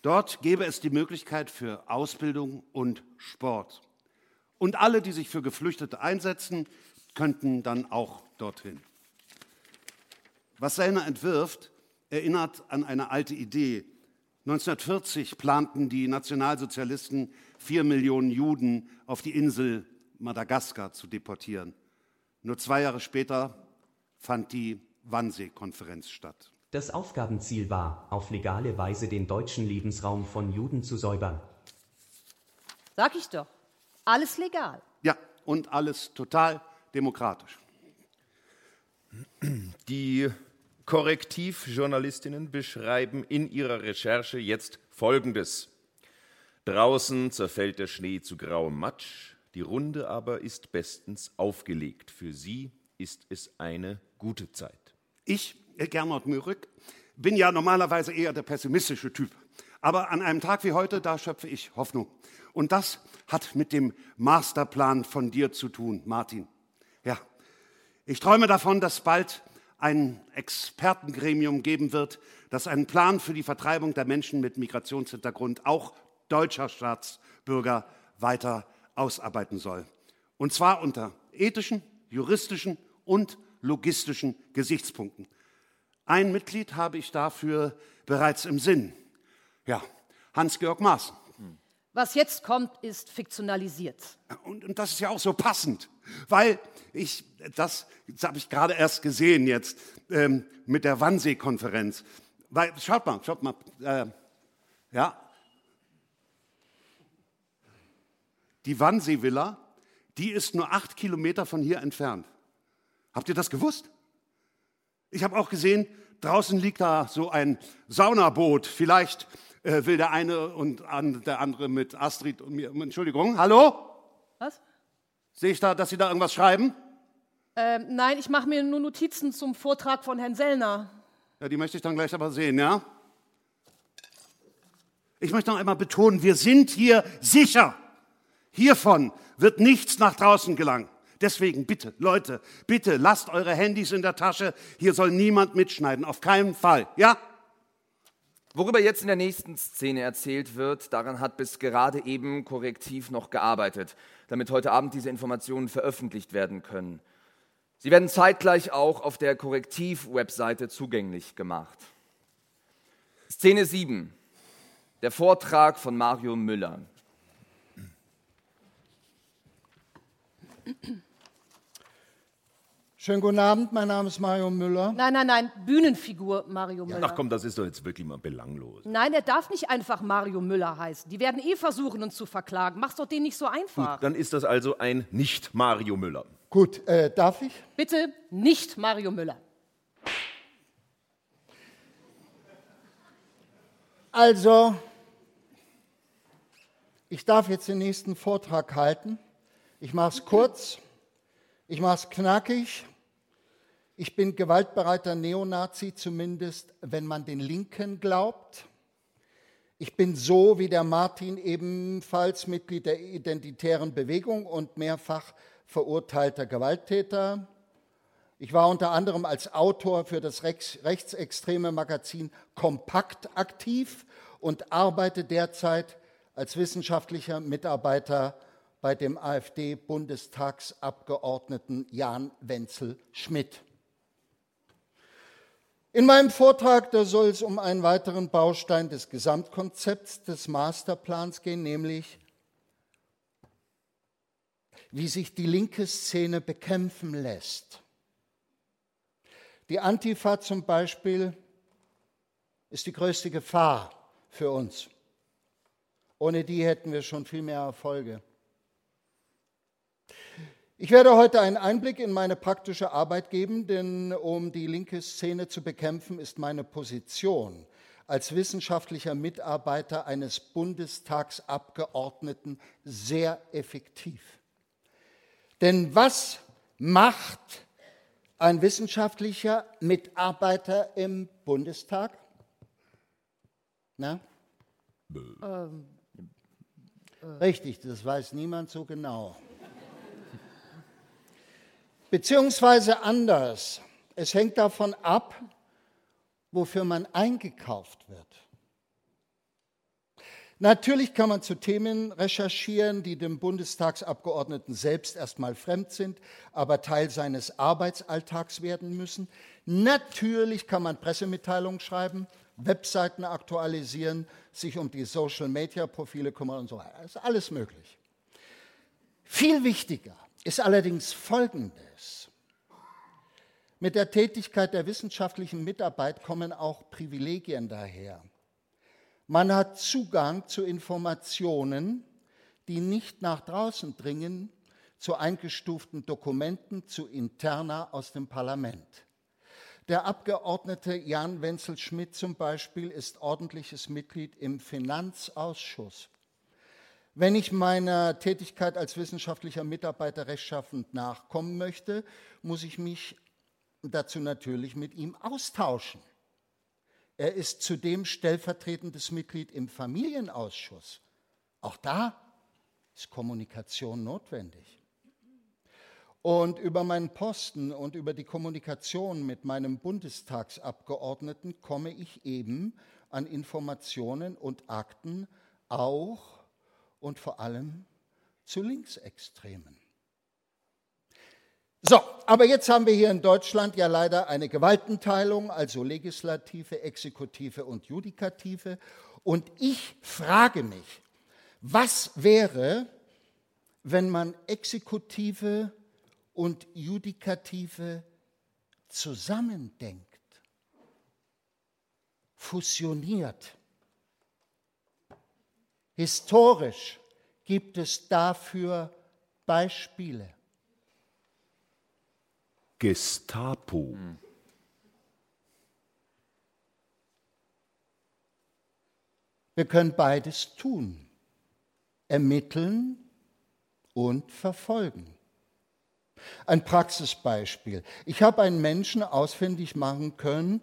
Dort gäbe es die Möglichkeit für Ausbildung und Sport. Und alle, die sich für Geflüchtete einsetzen, könnten dann auch dorthin. Was Sellner entwirft, erinnert an eine alte Idee. 1940 planten die Nationalsozialisten, vier Millionen Juden auf die Insel Madagaskar zu deportieren. Nur zwei Jahre später fand die Wannsee-Konferenz statt. Das Aufgabenziel war, auf legale Weise den deutschen Lebensraum von Juden zu säubern. Sag ich doch. Alles legal. Ja, und alles total demokratisch. Die Korrektivjournalistinnen beschreiben in ihrer Recherche jetzt Folgendes. Draußen zerfällt der Schnee zu grauem Matsch, die Runde aber ist bestens aufgelegt. Für sie ist es eine gute Zeit. Ich, Gernot Mürück, bin ja normalerweise eher der pessimistische Typ. Aber an einem Tag wie heute, da schöpfe ich Hoffnung. Und das hat mit dem Masterplan von dir zu tun, Martin. Ja, ich träume davon, dass bald ein Expertengremium geben wird, das einen Plan für die Vertreibung der Menschen mit Migrationshintergrund, auch deutscher Staatsbürger, weiter ausarbeiten soll. Und zwar unter ethischen, juristischen und logistischen Gesichtspunkten. Ein Mitglied habe ich dafür bereits im Sinn. Ja, Hans-Georg Maaßen. Was jetzt kommt, ist fiktionalisiert. Und, und, das ist ja auch so passend, weil ich, das, das habe ich gerade erst gesehen jetzt ähm, mit der Wannsee-Konferenz. Weil, schaut mal, schaut mal, äh, ja. Die Wannsee-Villa, die ist nur acht Kilometer von hier entfernt. Habt ihr das gewusst? Ich habe auch gesehen, draußen liegt da so ein Saunaboot. Vielleicht äh, will der eine und an, der andere mit Astrid und mir. Entschuldigung, hallo? Was? Sehe ich da, dass Sie da irgendwas schreiben? Ähm, nein, ich mache mir nur Notizen zum Vortrag von Herrn Sellner. Ja, die möchte ich dann gleich aber sehen, ja? Ich möchte noch einmal betonen, wir sind hier sicher. Hiervon wird nichts nach draußen gelangen. Deswegen bitte, Leute, bitte lasst eure Handys in der Tasche. Hier soll niemand mitschneiden, auf keinen Fall. Ja? Worüber jetzt in der nächsten Szene erzählt wird, daran hat bis gerade eben Korrektiv noch gearbeitet, damit heute Abend diese Informationen veröffentlicht werden können. Sie werden zeitgleich auch auf der Korrektiv-Webseite zugänglich gemacht. Szene 7. Der Vortrag von Mario Müller. Schönen guten Abend, mein Name ist Mario Müller. Nein, nein, nein, Bühnenfigur Mario Müller. Ach komm, das ist doch jetzt wirklich mal belanglos. Nein, er darf nicht einfach Mario Müller heißen. Die werden eh versuchen, uns zu verklagen. Mach's doch denen nicht so einfach. Dann ist das also ein Nicht-Mario Müller. Gut, äh, darf ich? Bitte nicht Mario Müller. Also, ich darf jetzt den nächsten Vortrag halten. Ich mache es kurz, ich mache es knackig. Ich bin gewaltbereiter Neonazi, zumindest wenn man den Linken glaubt. Ich bin so wie der Martin ebenfalls Mitglied der identitären Bewegung und mehrfach verurteilter Gewalttäter. Ich war unter anderem als Autor für das rechtsextreme Magazin Kompakt aktiv und arbeite derzeit als wissenschaftlicher Mitarbeiter bei dem AfD-Bundestagsabgeordneten Jan Wenzel Schmidt. In meinem Vortrag da soll es um einen weiteren Baustein des Gesamtkonzepts des Masterplans gehen, nämlich wie sich die linke Szene bekämpfen lässt. Die Antifa zum Beispiel ist die größte Gefahr für uns. Ohne die hätten wir schon viel mehr Erfolge. Ich werde heute einen Einblick in meine praktische Arbeit geben, denn um die linke Szene zu bekämpfen, ist meine Position als wissenschaftlicher Mitarbeiter eines Bundestagsabgeordneten sehr effektiv. Denn was macht ein wissenschaftlicher Mitarbeiter im Bundestag? Na? Ähm, äh. Richtig, das weiß niemand so genau. Beziehungsweise anders. Es hängt davon ab, wofür man eingekauft wird. Natürlich kann man zu Themen recherchieren, die dem Bundestagsabgeordneten selbst erstmal fremd sind, aber Teil seines Arbeitsalltags werden müssen. Natürlich kann man Pressemitteilungen schreiben, Webseiten aktualisieren, sich um die Social-Media-Profile kümmern und so weiter. Das ist alles möglich. Viel wichtiger ist allerdings Folgendes. Mit der Tätigkeit der wissenschaftlichen Mitarbeit kommen auch Privilegien daher. Man hat Zugang zu Informationen, die nicht nach draußen dringen, zu eingestuften Dokumenten, zu Interna aus dem Parlament. Der Abgeordnete Jan Wenzel Schmidt zum Beispiel ist ordentliches Mitglied im Finanzausschuss. Wenn ich meiner Tätigkeit als wissenschaftlicher Mitarbeiter rechtschaffend nachkommen möchte, muss ich mich dazu natürlich mit ihm austauschen. Er ist zudem stellvertretendes Mitglied im Familienausschuss. Auch da ist Kommunikation notwendig. Und über meinen Posten und über die Kommunikation mit meinem Bundestagsabgeordneten komme ich eben an Informationen und Akten auch und vor allem zu Linksextremen. So, aber jetzt haben wir hier in Deutschland ja leider eine Gewaltenteilung, also Legislative, Exekutive und Judikative. Und ich frage mich, was wäre, wenn man Exekutive und Judikative zusammendenkt, fusioniert? Historisch gibt es dafür Beispiele. Gestapo. Wir können beides tun. Ermitteln und verfolgen. Ein Praxisbeispiel. Ich habe einen Menschen ausfindig machen können,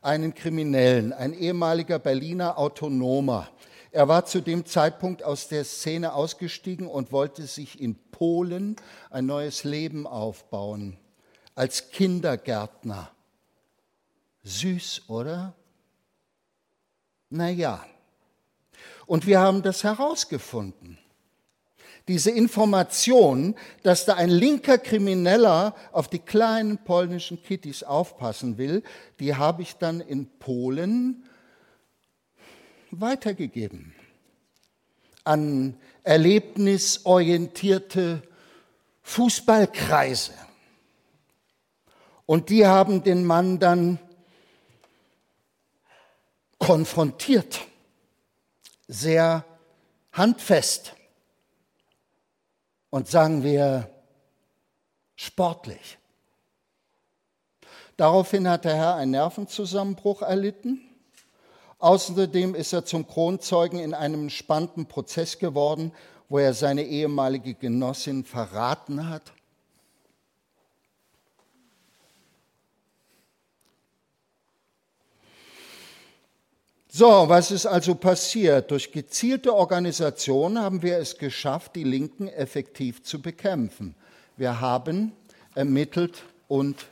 einen Kriminellen, ein ehemaliger Berliner Autonomer. Er war zu dem Zeitpunkt aus der Szene ausgestiegen und wollte sich in Polen ein neues Leben aufbauen, als Kindergärtner. Süß, oder? Naja. Und wir haben das herausgefunden. Diese Information, dass da ein linker Krimineller auf die kleinen polnischen Kittys aufpassen will, die habe ich dann in Polen weitergegeben an erlebnisorientierte Fußballkreise. Und die haben den Mann dann konfrontiert, sehr handfest und sagen wir sportlich. Daraufhin hat der Herr einen Nervenzusammenbruch erlitten Außerdem ist er zum Kronzeugen in einem spannenden Prozess geworden, wo er seine ehemalige Genossin verraten hat. So, was ist also passiert? Durch gezielte Organisation haben wir es geschafft, die Linken effektiv zu bekämpfen. Wir haben ermittelt und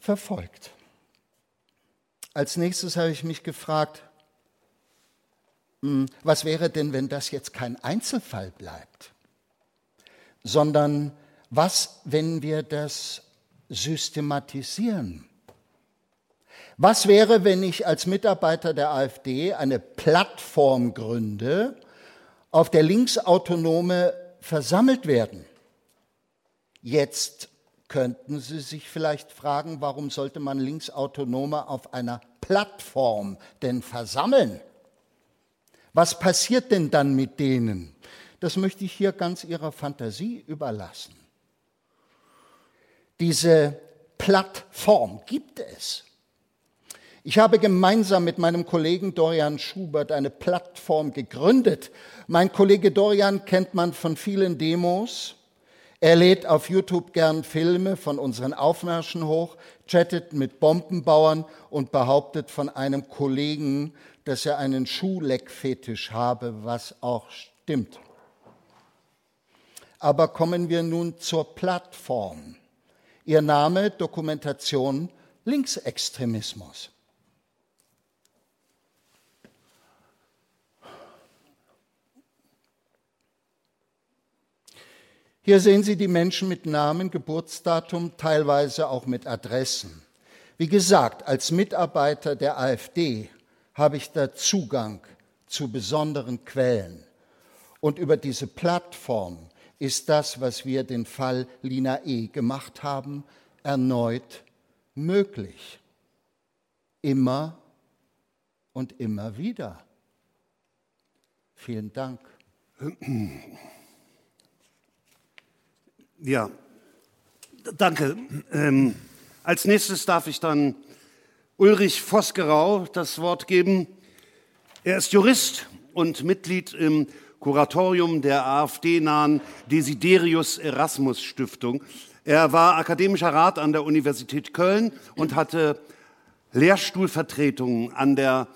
verfolgt. Als nächstes habe ich mich gefragt, hm, was wäre denn, wenn das jetzt kein Einzelfall bleibt, sondern was, wenn wir das systematisieren? Was wäre, wenn ich als Mitarbeiter der AfD eine Plattform gründe, auf der Linksautonome versammelt werden? Jetzt könnten Sie sich vielleicht fragen, warum sollte man Linksautonome auf einer Plattform denn versammeln? Was passiert denn dann mit denen? Das möchte ich hier ganz Ihrer Fantasie überlassen. Diese Plattform gibt es. Ich habe gemeinsam mit meinem Kollegen Dorian Schubert eine Plattform gegründet. Mein Kollege Dorian kennt man von vielen Demos. Er lädt auf YouTube gern Filme von unseren Aufmärschen hoch, chattet mit Bombenbauern und behauptet von einem Kollegen, dass er einen Schuhleckfetisch habe, was auch stimmt. Aber kommen wir nun zur Plattform. Ihr Name Dokumentation Linksextremismus. Hier sehen Sie die Menschen mit Namen, Geburtsdatum, teilweise auch mit Adressen. Wie gesagt, als Mitarbeiter der AfD habe ich da Zugang zu besonderen Quellen. Und über diese Plattform ist das, was wir den Fall Lina E gemacht haben, erneut möglich. Immer und immer wieder. Vielen Dank. [CLEARS THROAT] Ja, danke. Ähm, als nächstes darf ich dann Ulrich Vosgerau das Wort geben. Er ist Jurist und Mitglied im Kuratorium der AfD-nahen Desiderius Erasmus Stiftung. Er war akademischer Rat an der Universität Köln und hatte Lehrstuhlvertretungen an der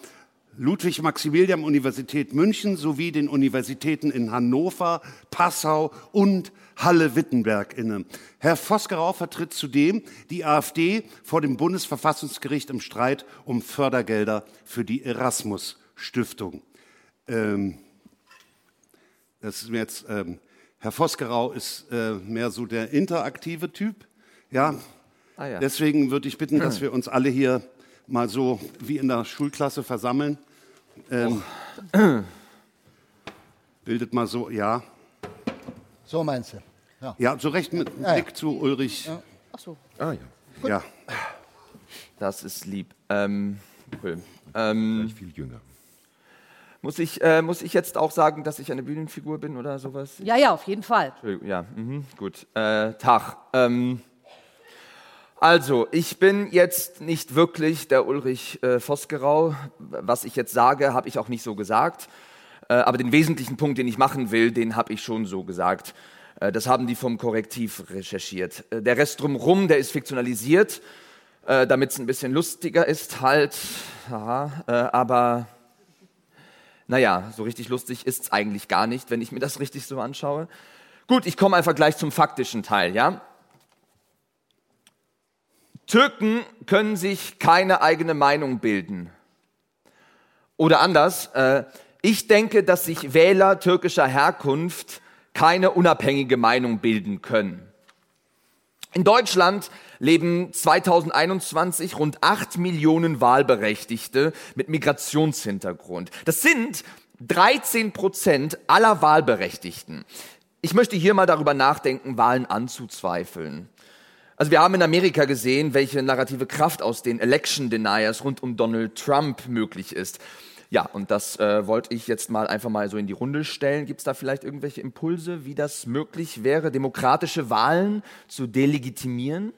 Ludwig-Maximilian-Universität München sowie den Universitäten in Hannover, Passau und Halle-Wittenberg inne. Herr Vosgerau vertritt zudem die AfD vor dem Bundesverfassungsgericht im Streit um Fördergelder für die Erasmus-Stiftung. Ähm, das ist mir jetzt, ähm, Herr Vosgerau ist äh, mehr so der interaktive Typ. Ja? Ah, ja. Deswegen würde ich bitten, dass [CLEARS THROAT] wir uns alle hier mal so wie in der Schulklasse versammeln. Ähm. [CLEARS THROAT] Bildet mal so, ja. So meinst du? Ja, ja zu Recht mit ja, Blick ja. zu Ulrich. Ja. Ach so. Ah, ja. Gut. ja. Das ist lieb. Ähm, cool. Ähm, viel jünger. Muss ich, äh, muss ich jetzt auch sagen, dass ich eine Bühnenfigur bin oder sowas? Ja, ja, auf jeden Fall. Ja, mhm, gut. Äh, Tag. Ähm, also, ich bin jetzt nicht wirklich der Ulrich äh, Vosgerau. Was ich jetzt sage, habe ich auch nicht so gesagt. Äh, aber den wesentlichen Punkt, den ich machen will, den habe ich schon so gesagt. Äh, das haben die vom Korrektiv recherchiert. Äh, der Rest drumherum, der ist fiktionalisiert, damit es ein bisschen lustiger ist halt. Aha, aber Naja, so richtig lustig ist es eigentlich gar nicht, wenn ich mir das richtig so anschaue. Gut, ich komme einfach gleich zum faktischen Teil, ja? Türken können sich keine eigene Meinung bilden. Oder anders, äh, ich denke, dass sich Wähler türkischer Herkunft keine unabhängige Meinung bilden können. In Deutschland leben 2021 rund 8 Millionen Wahlberechtigte mit Migrationshintergrund. Das sind 13 Prozent aller Wahlberechtigten. Ich möchte hier mal darüber nachdenken, Wahlen anzuzweifeln. Also wir haben in Amerika gesehen, welche narrative Kraft aus den Election Deniers rund um Donald Trump möglich ist. Ja, und das äh, wollte ich jetzt mal einfach mal so in die Runde stellen. Gibt es da vielleicht irgendwelche Impulse, wie das möglich wäre, demokratische Wahlen zu delegitimieren?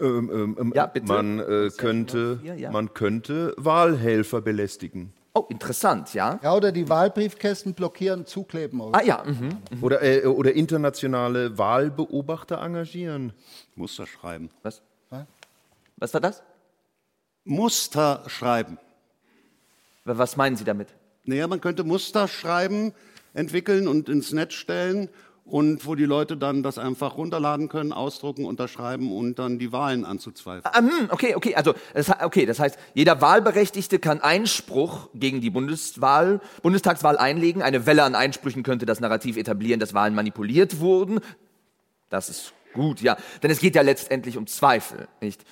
Ähm, ähm, ähm, Ja, bitte. Man, äh, könnte, ja. man könnte Wahlhelfer belästigen. Oh, interessant, ja. Ja, oder die Wahlbriefkästen blockieren, zukleben. Oder? Ah ja, mhm. Oder, äh, oder internationale Wahlbeobachter engagieren. Muster schreiben. was? Was war das? Muster schreiben. Was meinen Sie damit? Naja, man könnte Muster schreiben, entwickeln und ins Netz stellen und wo die Leute dann das einfach runterladen können, ausdrucken, unterschreiben und dann die Wahlen anzuzweifeln. Ah, hm, okay, okay, also das, okay, das heißt, jeder Wahlberechtigte kann Einspruch gegen die Bundeswahl, Bundestagswahl einlegen. Eine Welle an Einsprüchen könnte das Narrativ etablieren, dass Wahlen manipuliert wurden. Das ist gut, ja, denn es geht ja letztendlich um Zweifel, nicht?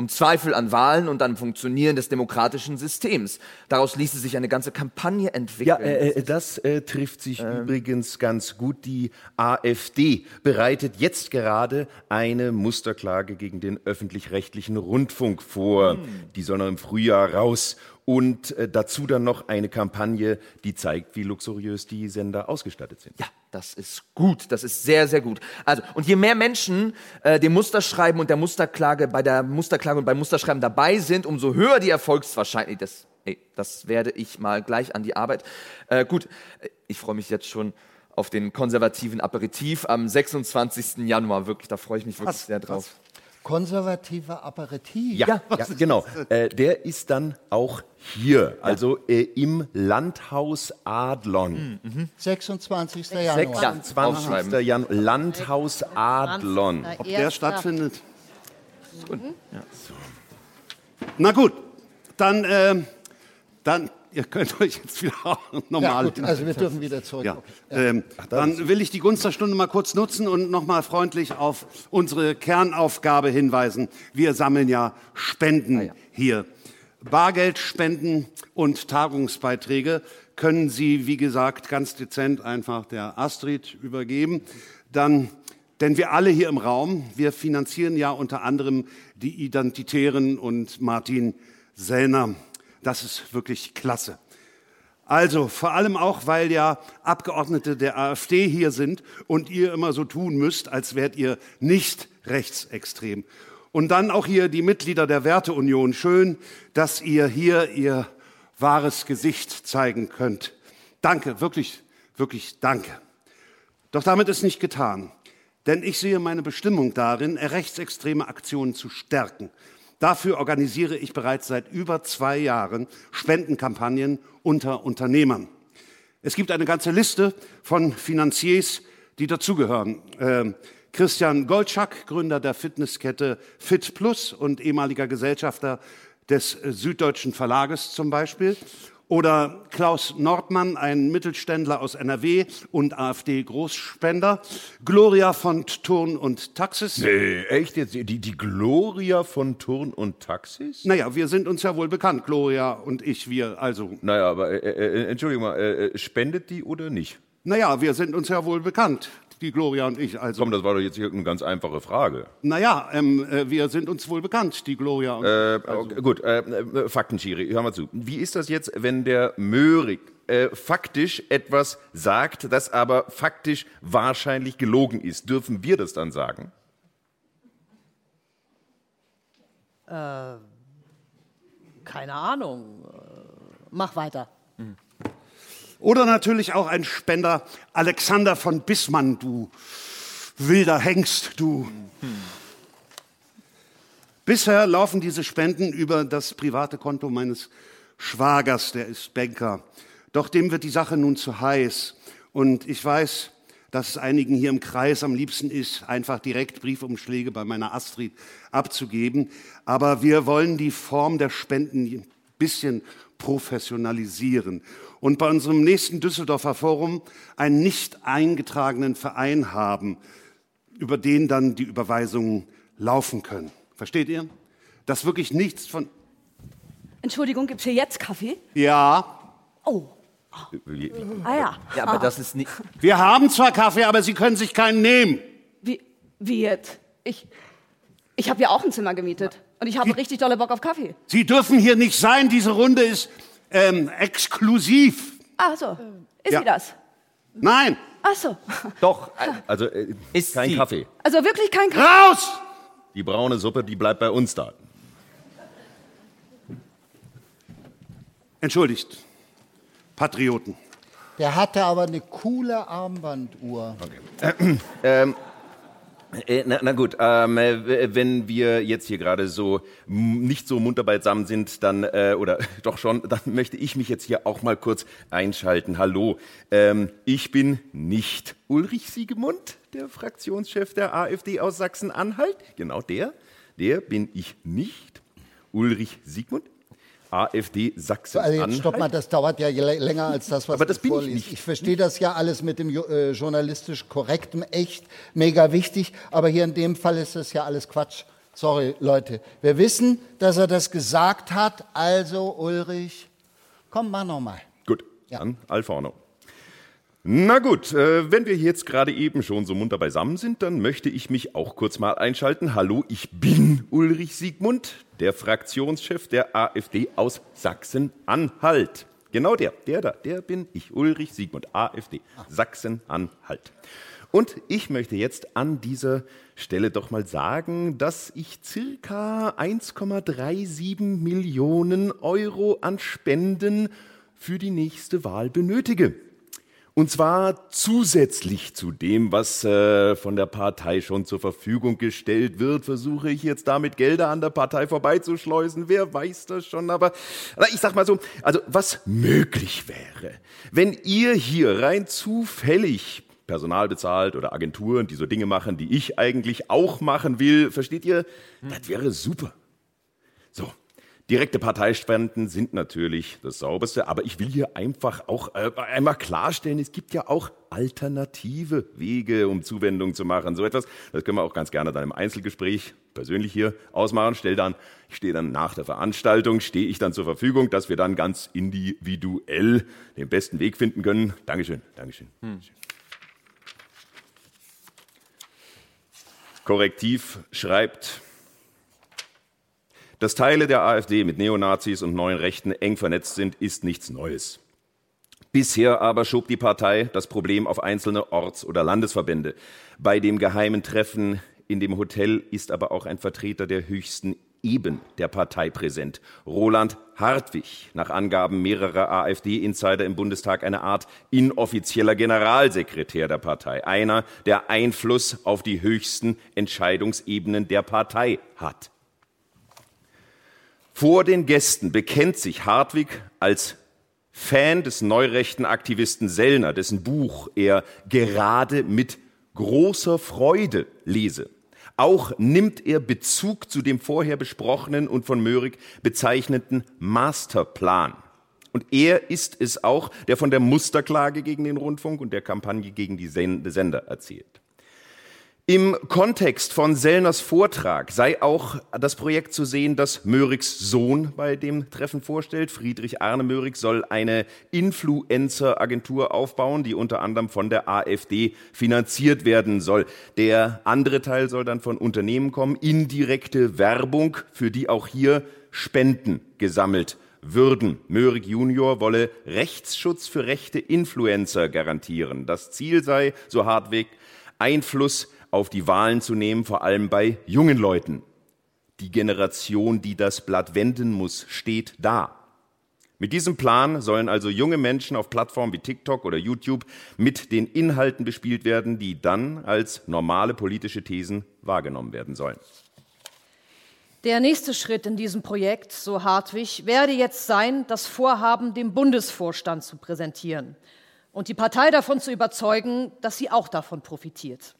Um Zweifel an Wahlen und an Funktionieren des demokratischen Systems. Daraus ließe sich eine ganze Kampagne Ja, entwickeln. äh, äh, das äh, trifft sich übrigens ganz gut. Die AfD bereitet jetzt gerade eine Musterklage gegen den öffentlich-rechtlichen Rundfunk vor. Die soll noch im Frühjahr raus. Und äh, dazu dann noch eine Kampagne, die zeigt, wie luxuriös die Sender ausgestattet sind. Ja, das ist gut, das ist sehr, sehr gut. Also, und je mehr Menschen äh, dem Musterschreiben und der Musterklage bei der Musterklage und beim Musterschreiben dabei sind, umso höher die Erfolgswahrscheinlichkeit. Das, ey, das werde ich mal gleich an die Arbeit. Äh, gut, äh, ich freue mich jetzt schon auf den konservativen Aperitif am 26. Januar. Wirklich, da freue ich mich wirklich sehr drauf. Konservativer Aperitif. Ja, ja [LAUGHS] genau. Äh, der ist dann auch hier, also äh, im Landhaus Adlon. 26. Januar. Ja, 20. aufschreiben. Januar, Landhaus Adlon. Ob der stattfindet? Na gut, dann, ähm, dann, ihr könnt euch jetzt wieder [LAUGHS] Ja, normal gut, also wir dürfen wieder zurück. Ja, Okay. ähm, dann will ich die Gunsterstunde mal kurz nutzen und nochmal freundlich auf unsere Kernaufgabe hinweisen. Wir sammeln ja Spenden hier. Bargeldspenden und Tagungsbeiträge können Sie, wie gesagt, ganz dezent einfach der Astrid übergeben. Dann, denn wir alle hier im Raum, wir finanzieren ja unter anderem die Identitären und Martin Sellner. Das ist wirklich klasse. Also vor allem auch, weil ja Abgeordnete der AfD hier sind und ihr immer so tun müsst, als wärt ihr nicht rechtsextrem. Und dann auch hier die Mitglieder der Werteunion. Schön, dass ihr hier ihr wahres Gesicht zeigen könnt. Danke, wirklich, wirklich danke. Doch damit ist nicht getan. Denn ich sehe meine Bestimmung darin, rechtsextreme Aktionen zu stärken. Dafür organisiere ich bereits seit über zwei Jahren Spendenkampagnen unter Unternehmern. Es gibt eine ganze Liste von Finanziers, die dazugehören. Ähm, Christian Goldschak, Gründer der Fitnesskette Fit Plus und ehemaliger Gesellschafter des äh, Süddeutschen Verlages zum Beispiel. Oder Klaus Nordmann, ein Mittelständler aus NRW und AfD-Großspender. Gloria von Turn und Taxis. Äh, echt jetzt? Die, die Gloria von Turn und Taxis? Naja, wir sind uns ja wohl bekannt, Gloria und ich, wir also. Naja, aber äh, äh, Entschuldigung mal, äh, äh, spendet die oder nicht? Naja, wir sind uns ja wohl bekannt, die Gloria und ich. Also, Komm, das war doch jetzt hier eine ganz einfache Frage. naja, ähm, äh, wir sind uns wohl bekannt, die Gloria und Äh, ich. Also, okay, gut, äh, äh, Faktenschiri, hör mal zu. Wie ist das jetzt, wenn der Möhrig äh, faktisch etwas sagt, das aber faktisch wahrscheinlich gelogen ist? Dürfen wir das dann sagen? Keine Ahnung. Äh, Mach weiter. Oder natürlich auch ein Spender, Alexander von Bismann, du wilder Hengst, du. Bisher laufen diese Spenden über das private Konto meines Schwagers, der ist Banker. Doch dem wird die Sache nun zu heiß. Und ich weiß, dass es einigen hier im Kreis am liebsten ist, einfach direkt Briefumschläge bei meiner Astrid abzugeben. Aber wir wollen die Form der Spenden ein bisschen professionalisieren und bei unserem nächsten Düsseldorfer Forum einen nicht eingetragenen Verein haben, über den dann die Überweisungen laufen können. Versteht ihr? Dass wirklich nichts von. Entschuldigung, gibt's hier jetzt Kaffee? Ja, Oh, ah ja. Ja, aber das ist nicht. wir haben zwar Kaffee, aber Sie können sich keinen nehmen. Wie, wie jetzt? Ich, ich habe ja auch ein Zimmer gemietet. Und ich habe richtig dolle Bock auf Kaffee. Sie dürfen hier nicht sein. Diese Runde ist ähm, exklusiv. Ach so, ist Ja. sie das? Nein, Ach so. Doch, Also äh, Ist kein sie- Kaffee. Also wirklich kein Kaffee. raus! Die braune Suppe, die bleibt bei uns da. Entschuldigt, Patrioten. Der hatte aber eine coole Armbanduhr. Äh, na, na gut, ähm, äh, wenn wir jetzt hier gerade so nicht so munter beisammen sind, dann, äh, oder [LAUGHS] doch schon, dann möchte ich mich jetzt hier auch mal kurz einschalten. Hallo, ähm, ich bin nicht Ulrich Siegemund, der Fraktionschef der AfD aus Sachsen-Anhalt. Genau der, der bin ich nicht. Ulrich Siegmund, AfD Also Sachsen-Anhalt. jetzt stopp mal, das dauert ja länger als das, was Aber das bin ich vorliest. nicht. Ich verstehe das ja alles mit dem äh, journalistisch korrektem echt mega wichtig, aber hier in dem Fall ist das ja alles Quatsch. Sorry, Leute. Wir wissen, dass er das gesagt hat, also Ulrich, komm mal nochmal. Gut, Ja. dann Alforno. Na gut, äh, wenn wir jetzt gerade eben schon so munter beisammen sind, dann möchte ich mich auch kurz mal einschalten. Hallo, ich bin Ulrich Siegmund, der Fraktionschef der AfD aus Sachsen-Anhalt. Genau der, der da, der bin ich, Ulrich Siegmund, AfD, Sachsen-Anhalt. Und ich möchte jetzt an dieser Stelle doch mal sagen, dass ich circa 1,37 Millionen Euro an Spenden für die nächste Wahl benötige. Und zwar zusätzlich zu dem, was äh, von der Partei schon zur Verfügung gestellt wird, versuche ich jetzt damit Gelder an der Partei vorbeizuschleusen. Wer weiß das schon, aber ich sag mal so, also was möglich wäre, wenn ihr hier rein zufällig Personal bezahlt oder Agenturen, die so Dinge machen, die ich eigentlich auch machen will, versteht ihr? Das wäre super. Direkte Parteispenden sind natürlich das Sauberste, aber ich will hier einfach auch äh, einmal klarstellen, es gibt ja auch alternative Wege, um Zuwendung zu machen. So etwas, das können wir auch ganz gerne dann im Einzelgespräch persönlich hier ausmachen. Stell dann, ich stehe dann nach der Veranstaltung, stehe ich dann zur Verfügung, dass wir dann ganz individuell den besten Weg finden können. Dankeschön, Dankeschön. Korrektiv schreibt, dass Teile der AfD mit Neonazis und neuen Rechten eng vernetzt sind, ist nichts Neues. Bisher aber schob die Partei das Problem auf einzelne Orts- oder Landesverbände. Bei dem geheimen Treffen in dem Hotel ist aber auch ein Vertreter der höchsten Eben der Partei präsent. Roland Hartwig, nach Angaben mehrerer AfD-Insider im Bundestag eine Art inoffizieller Generalsekretär der Partei. Einer, der Einfluss auf die höchsten Entscheidungsebenen der Partei hat. Vor den Gästen bekennt sich Hartwig als Fan des neurechten Aktivisten Sellner, dessen Buch er gerade mit großer Freude lese. Auch nimmt er Bezug zu dem vorher besprochenen und von Möhrig bezeichneten Masterplan. Und er ist es auch, der von der Musterklage gegen den Rundfunk und der Kampagne gegen die Sen- Sender erzählt. Im Kontext von Sellners Vortrag sei auch das Projekt zu sehen, das Möhrigs Sohn bei dem Treffen vorstellt. Friedrich Arne Möhrig soll eine Influencer-Agentur aufbauen, die unter anderem von der AfD finanziert werden soll. Der andere Teil soll dann von Unternehmen kommen, indirekte Werbung, für die auch hier Spenden gesammelt würden. Möhrig Junior wolle Rechtsschutz für rechte Influencer garantieren. Das Ziel sei, so Hartwig, Einfluss auf die Wahlen zu nehmen, vor allem bei jungen Leuten. Die Generation, die das Blatt wenden muss, steht da. Mit diesem Plan sollen also junge Menschen auf Plattformen wie TikTok oder YouTube mit den Inhalten bespielt werden, die dann als normale politische Thesen wahrgenommen werden sollen. Der nächste Schritt in diesem Projekt, so Hartwig, werde jetzt sein, das Vorhaben dem Bundesvorstand zu präsentieren und die Partei davon zu überzeugen, dass sie auch davon profitiert.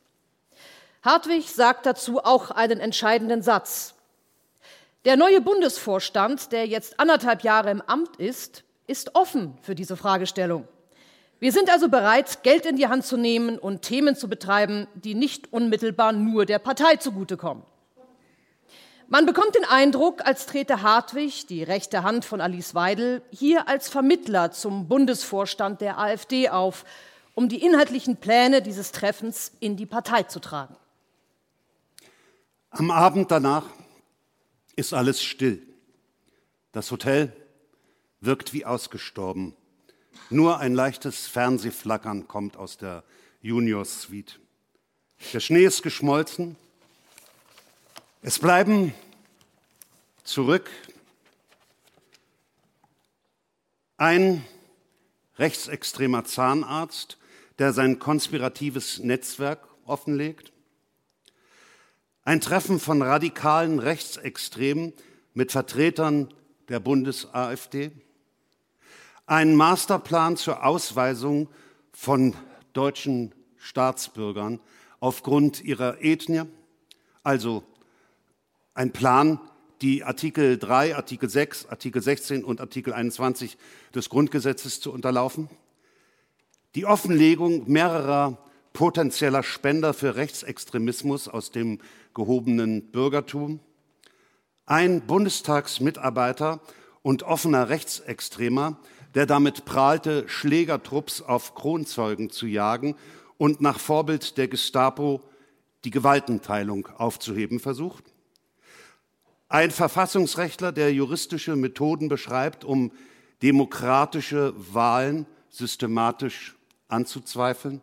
Hartwig sagt dazu auch einen entscheidenden Satz. Der neue Bundesvorstand, der jetzt anderthalb Jahre im Amt ist, ist offen für diese Fragestellung. Wir sind also bereit, Geld in die Hand zu nehmen und Themen zu betreiben, die nicht unmittelbar nur der Partei zugutekommen. Man bekommt den Eindruck, als trete Hartwig, die rechte Hand von Alice Weidel, hier als Vermittler zum Bundesvorstand der AfD auf, um die inhaltlichen Pläne dieses Treffens in die Partei zu tragen. Am Abend danach ist alles still. Das Hotel wirkt wie ausgestorben. Nur ein leichtes Fernsehflackern kommt aus der Junior Suite. Der Schnee ist geschmolzen. Es bleiben zurück ein rechtsextremer Zahnarzt, der sein konspiratives Netzwerk offenlegt, ein Treffen von radikalen Rechtsextremen mit Vertretern der Bundes-AfD, einen Masterplan zur Ausweisung von deutschen Staatsbürgern aufgrund ihrer Ethnie, also ein Plan, die Artikel 3, Artikel 6, Artikel 16 und Artikel 21 des Grundgesetzes zu unterlaufen, die Offenlegung mehrerer potenzieller Spender für Rechtsextremismus aus dem gehobenen Bürgertum, ein Bundestagsmitarbeiter und offener Rechtsextremer, der damit prahlte, Schlägertrupps auf Kronzeugen zu jagen und nach Vorbild der Gestapo die Gewaltenteilung aufzuheben versucht. Ein Verfassungsrechtler, der juristische Methoden beschreibt, um demokratische Wahlen systematisch anzuzweifeln.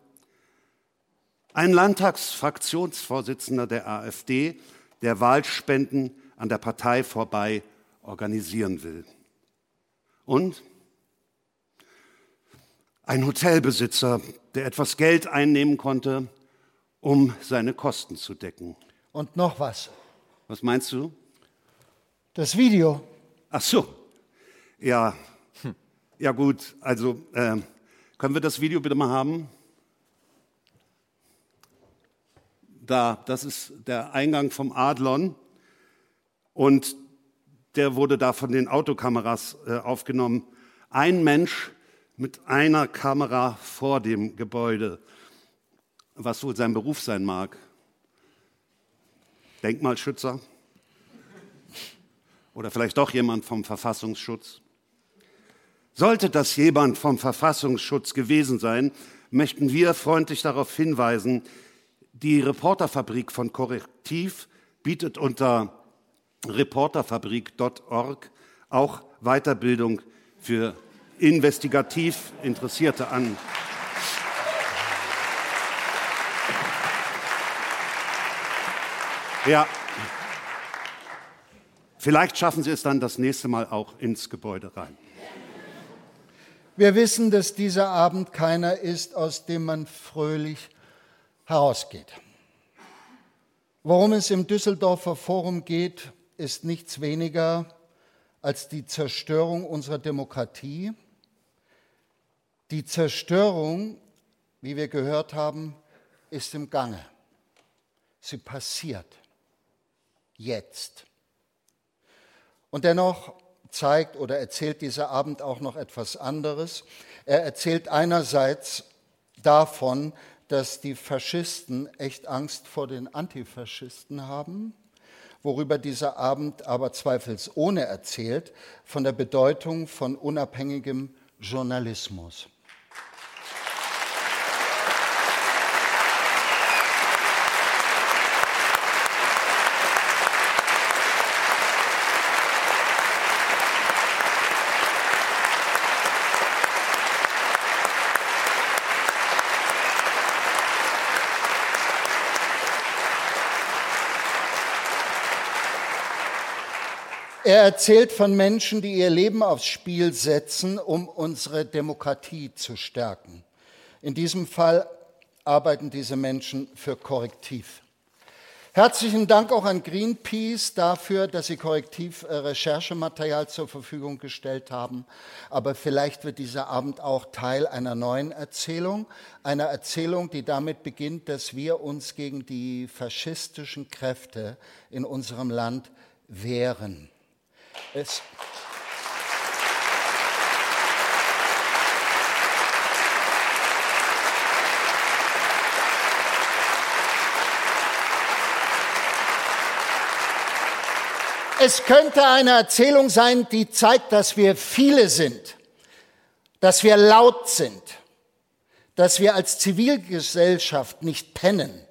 Ein Landtagsfraktionsvorsitzender der AfD, der Wahlspenden an der Partei vorbei organisieren will. Und ein Hotelbesitzer, der etwas Geld einnehmen konnte, um seine Kosten zu decken. Und noch was. Was meinst du? Das Video. Ach so. Ja. Ja gut, also äh, können wir das Video bitte mal haben? Da, das ist der Eingang vom Adlon und der wurde da von den Autokameras äh, aufgenommen. Ein Mensch mit einer Kamera vor dem Gebäude, was wohl sein Beruf sein mag. Denkmalschützer oder vielleicht doch jemand vom Verfassungsschutz. Sollte das jemand vom Verfassungsschutz gewesen sein, möchten wir freundlich darauf hinweisen, die Reporterfabrik von Korrektiv bietet unter reporterfabrik.org auch Weiterbildung für investigativ Interessierte an. Ja, vielleicht schaffen Sie es dann das nächste Mal auch ins Gebäude rein. Wir wissen, dass dieser Abend keiner ist, aus dem man fröhlich herausgeht. Worum es im Düsseldorfer Forum geht, ist nichts weniger als die Zerstörung unserer Demokratie, die Zerstörung, wie wir gehört haben, ist im Gange. Sie passiert jetzt. Und dennoch zeigt oder erzählt dieser Abend auch noch etwas anderes. Er erzählt einerseits davon, dass die Faschisten echt Angst vor den Antifaschisten haben, worüber dieser Abend aber zweifelsohne erzählt, von der Bedeutung von unabhängigem Journalismus. Er erzählt von Menschen, die ihr Leben aufs Spiel setzen, um unsere Demokratie zu stärken. In diesem Fall arbeiten diese Menschen für Korrektiv. Herzlichen Dank auch an Greenpeace dafür, dass Sie Korrektiv-Recherchematerial zur Verfügung gestellt haben. Aber vielleicht wird dieser Abend auch Teil einer neuen Erzählung, einer Erzählung, die damit beginnt, dass wir uns gegen die faschistischen Kräfte in unserem Land wehren. Es Es könnte eine Erzählung sein, die zeigt, dass wir viele sind, dass wir laut sind, dass wir als Zivilgesellschaft nicht pennen,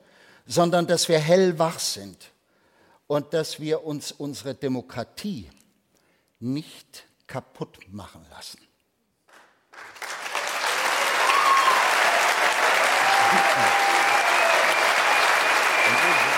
sondern dass wir hellwach sind und dass wir uns unsere Demokratie nicht kaputt machen lassen. Applaus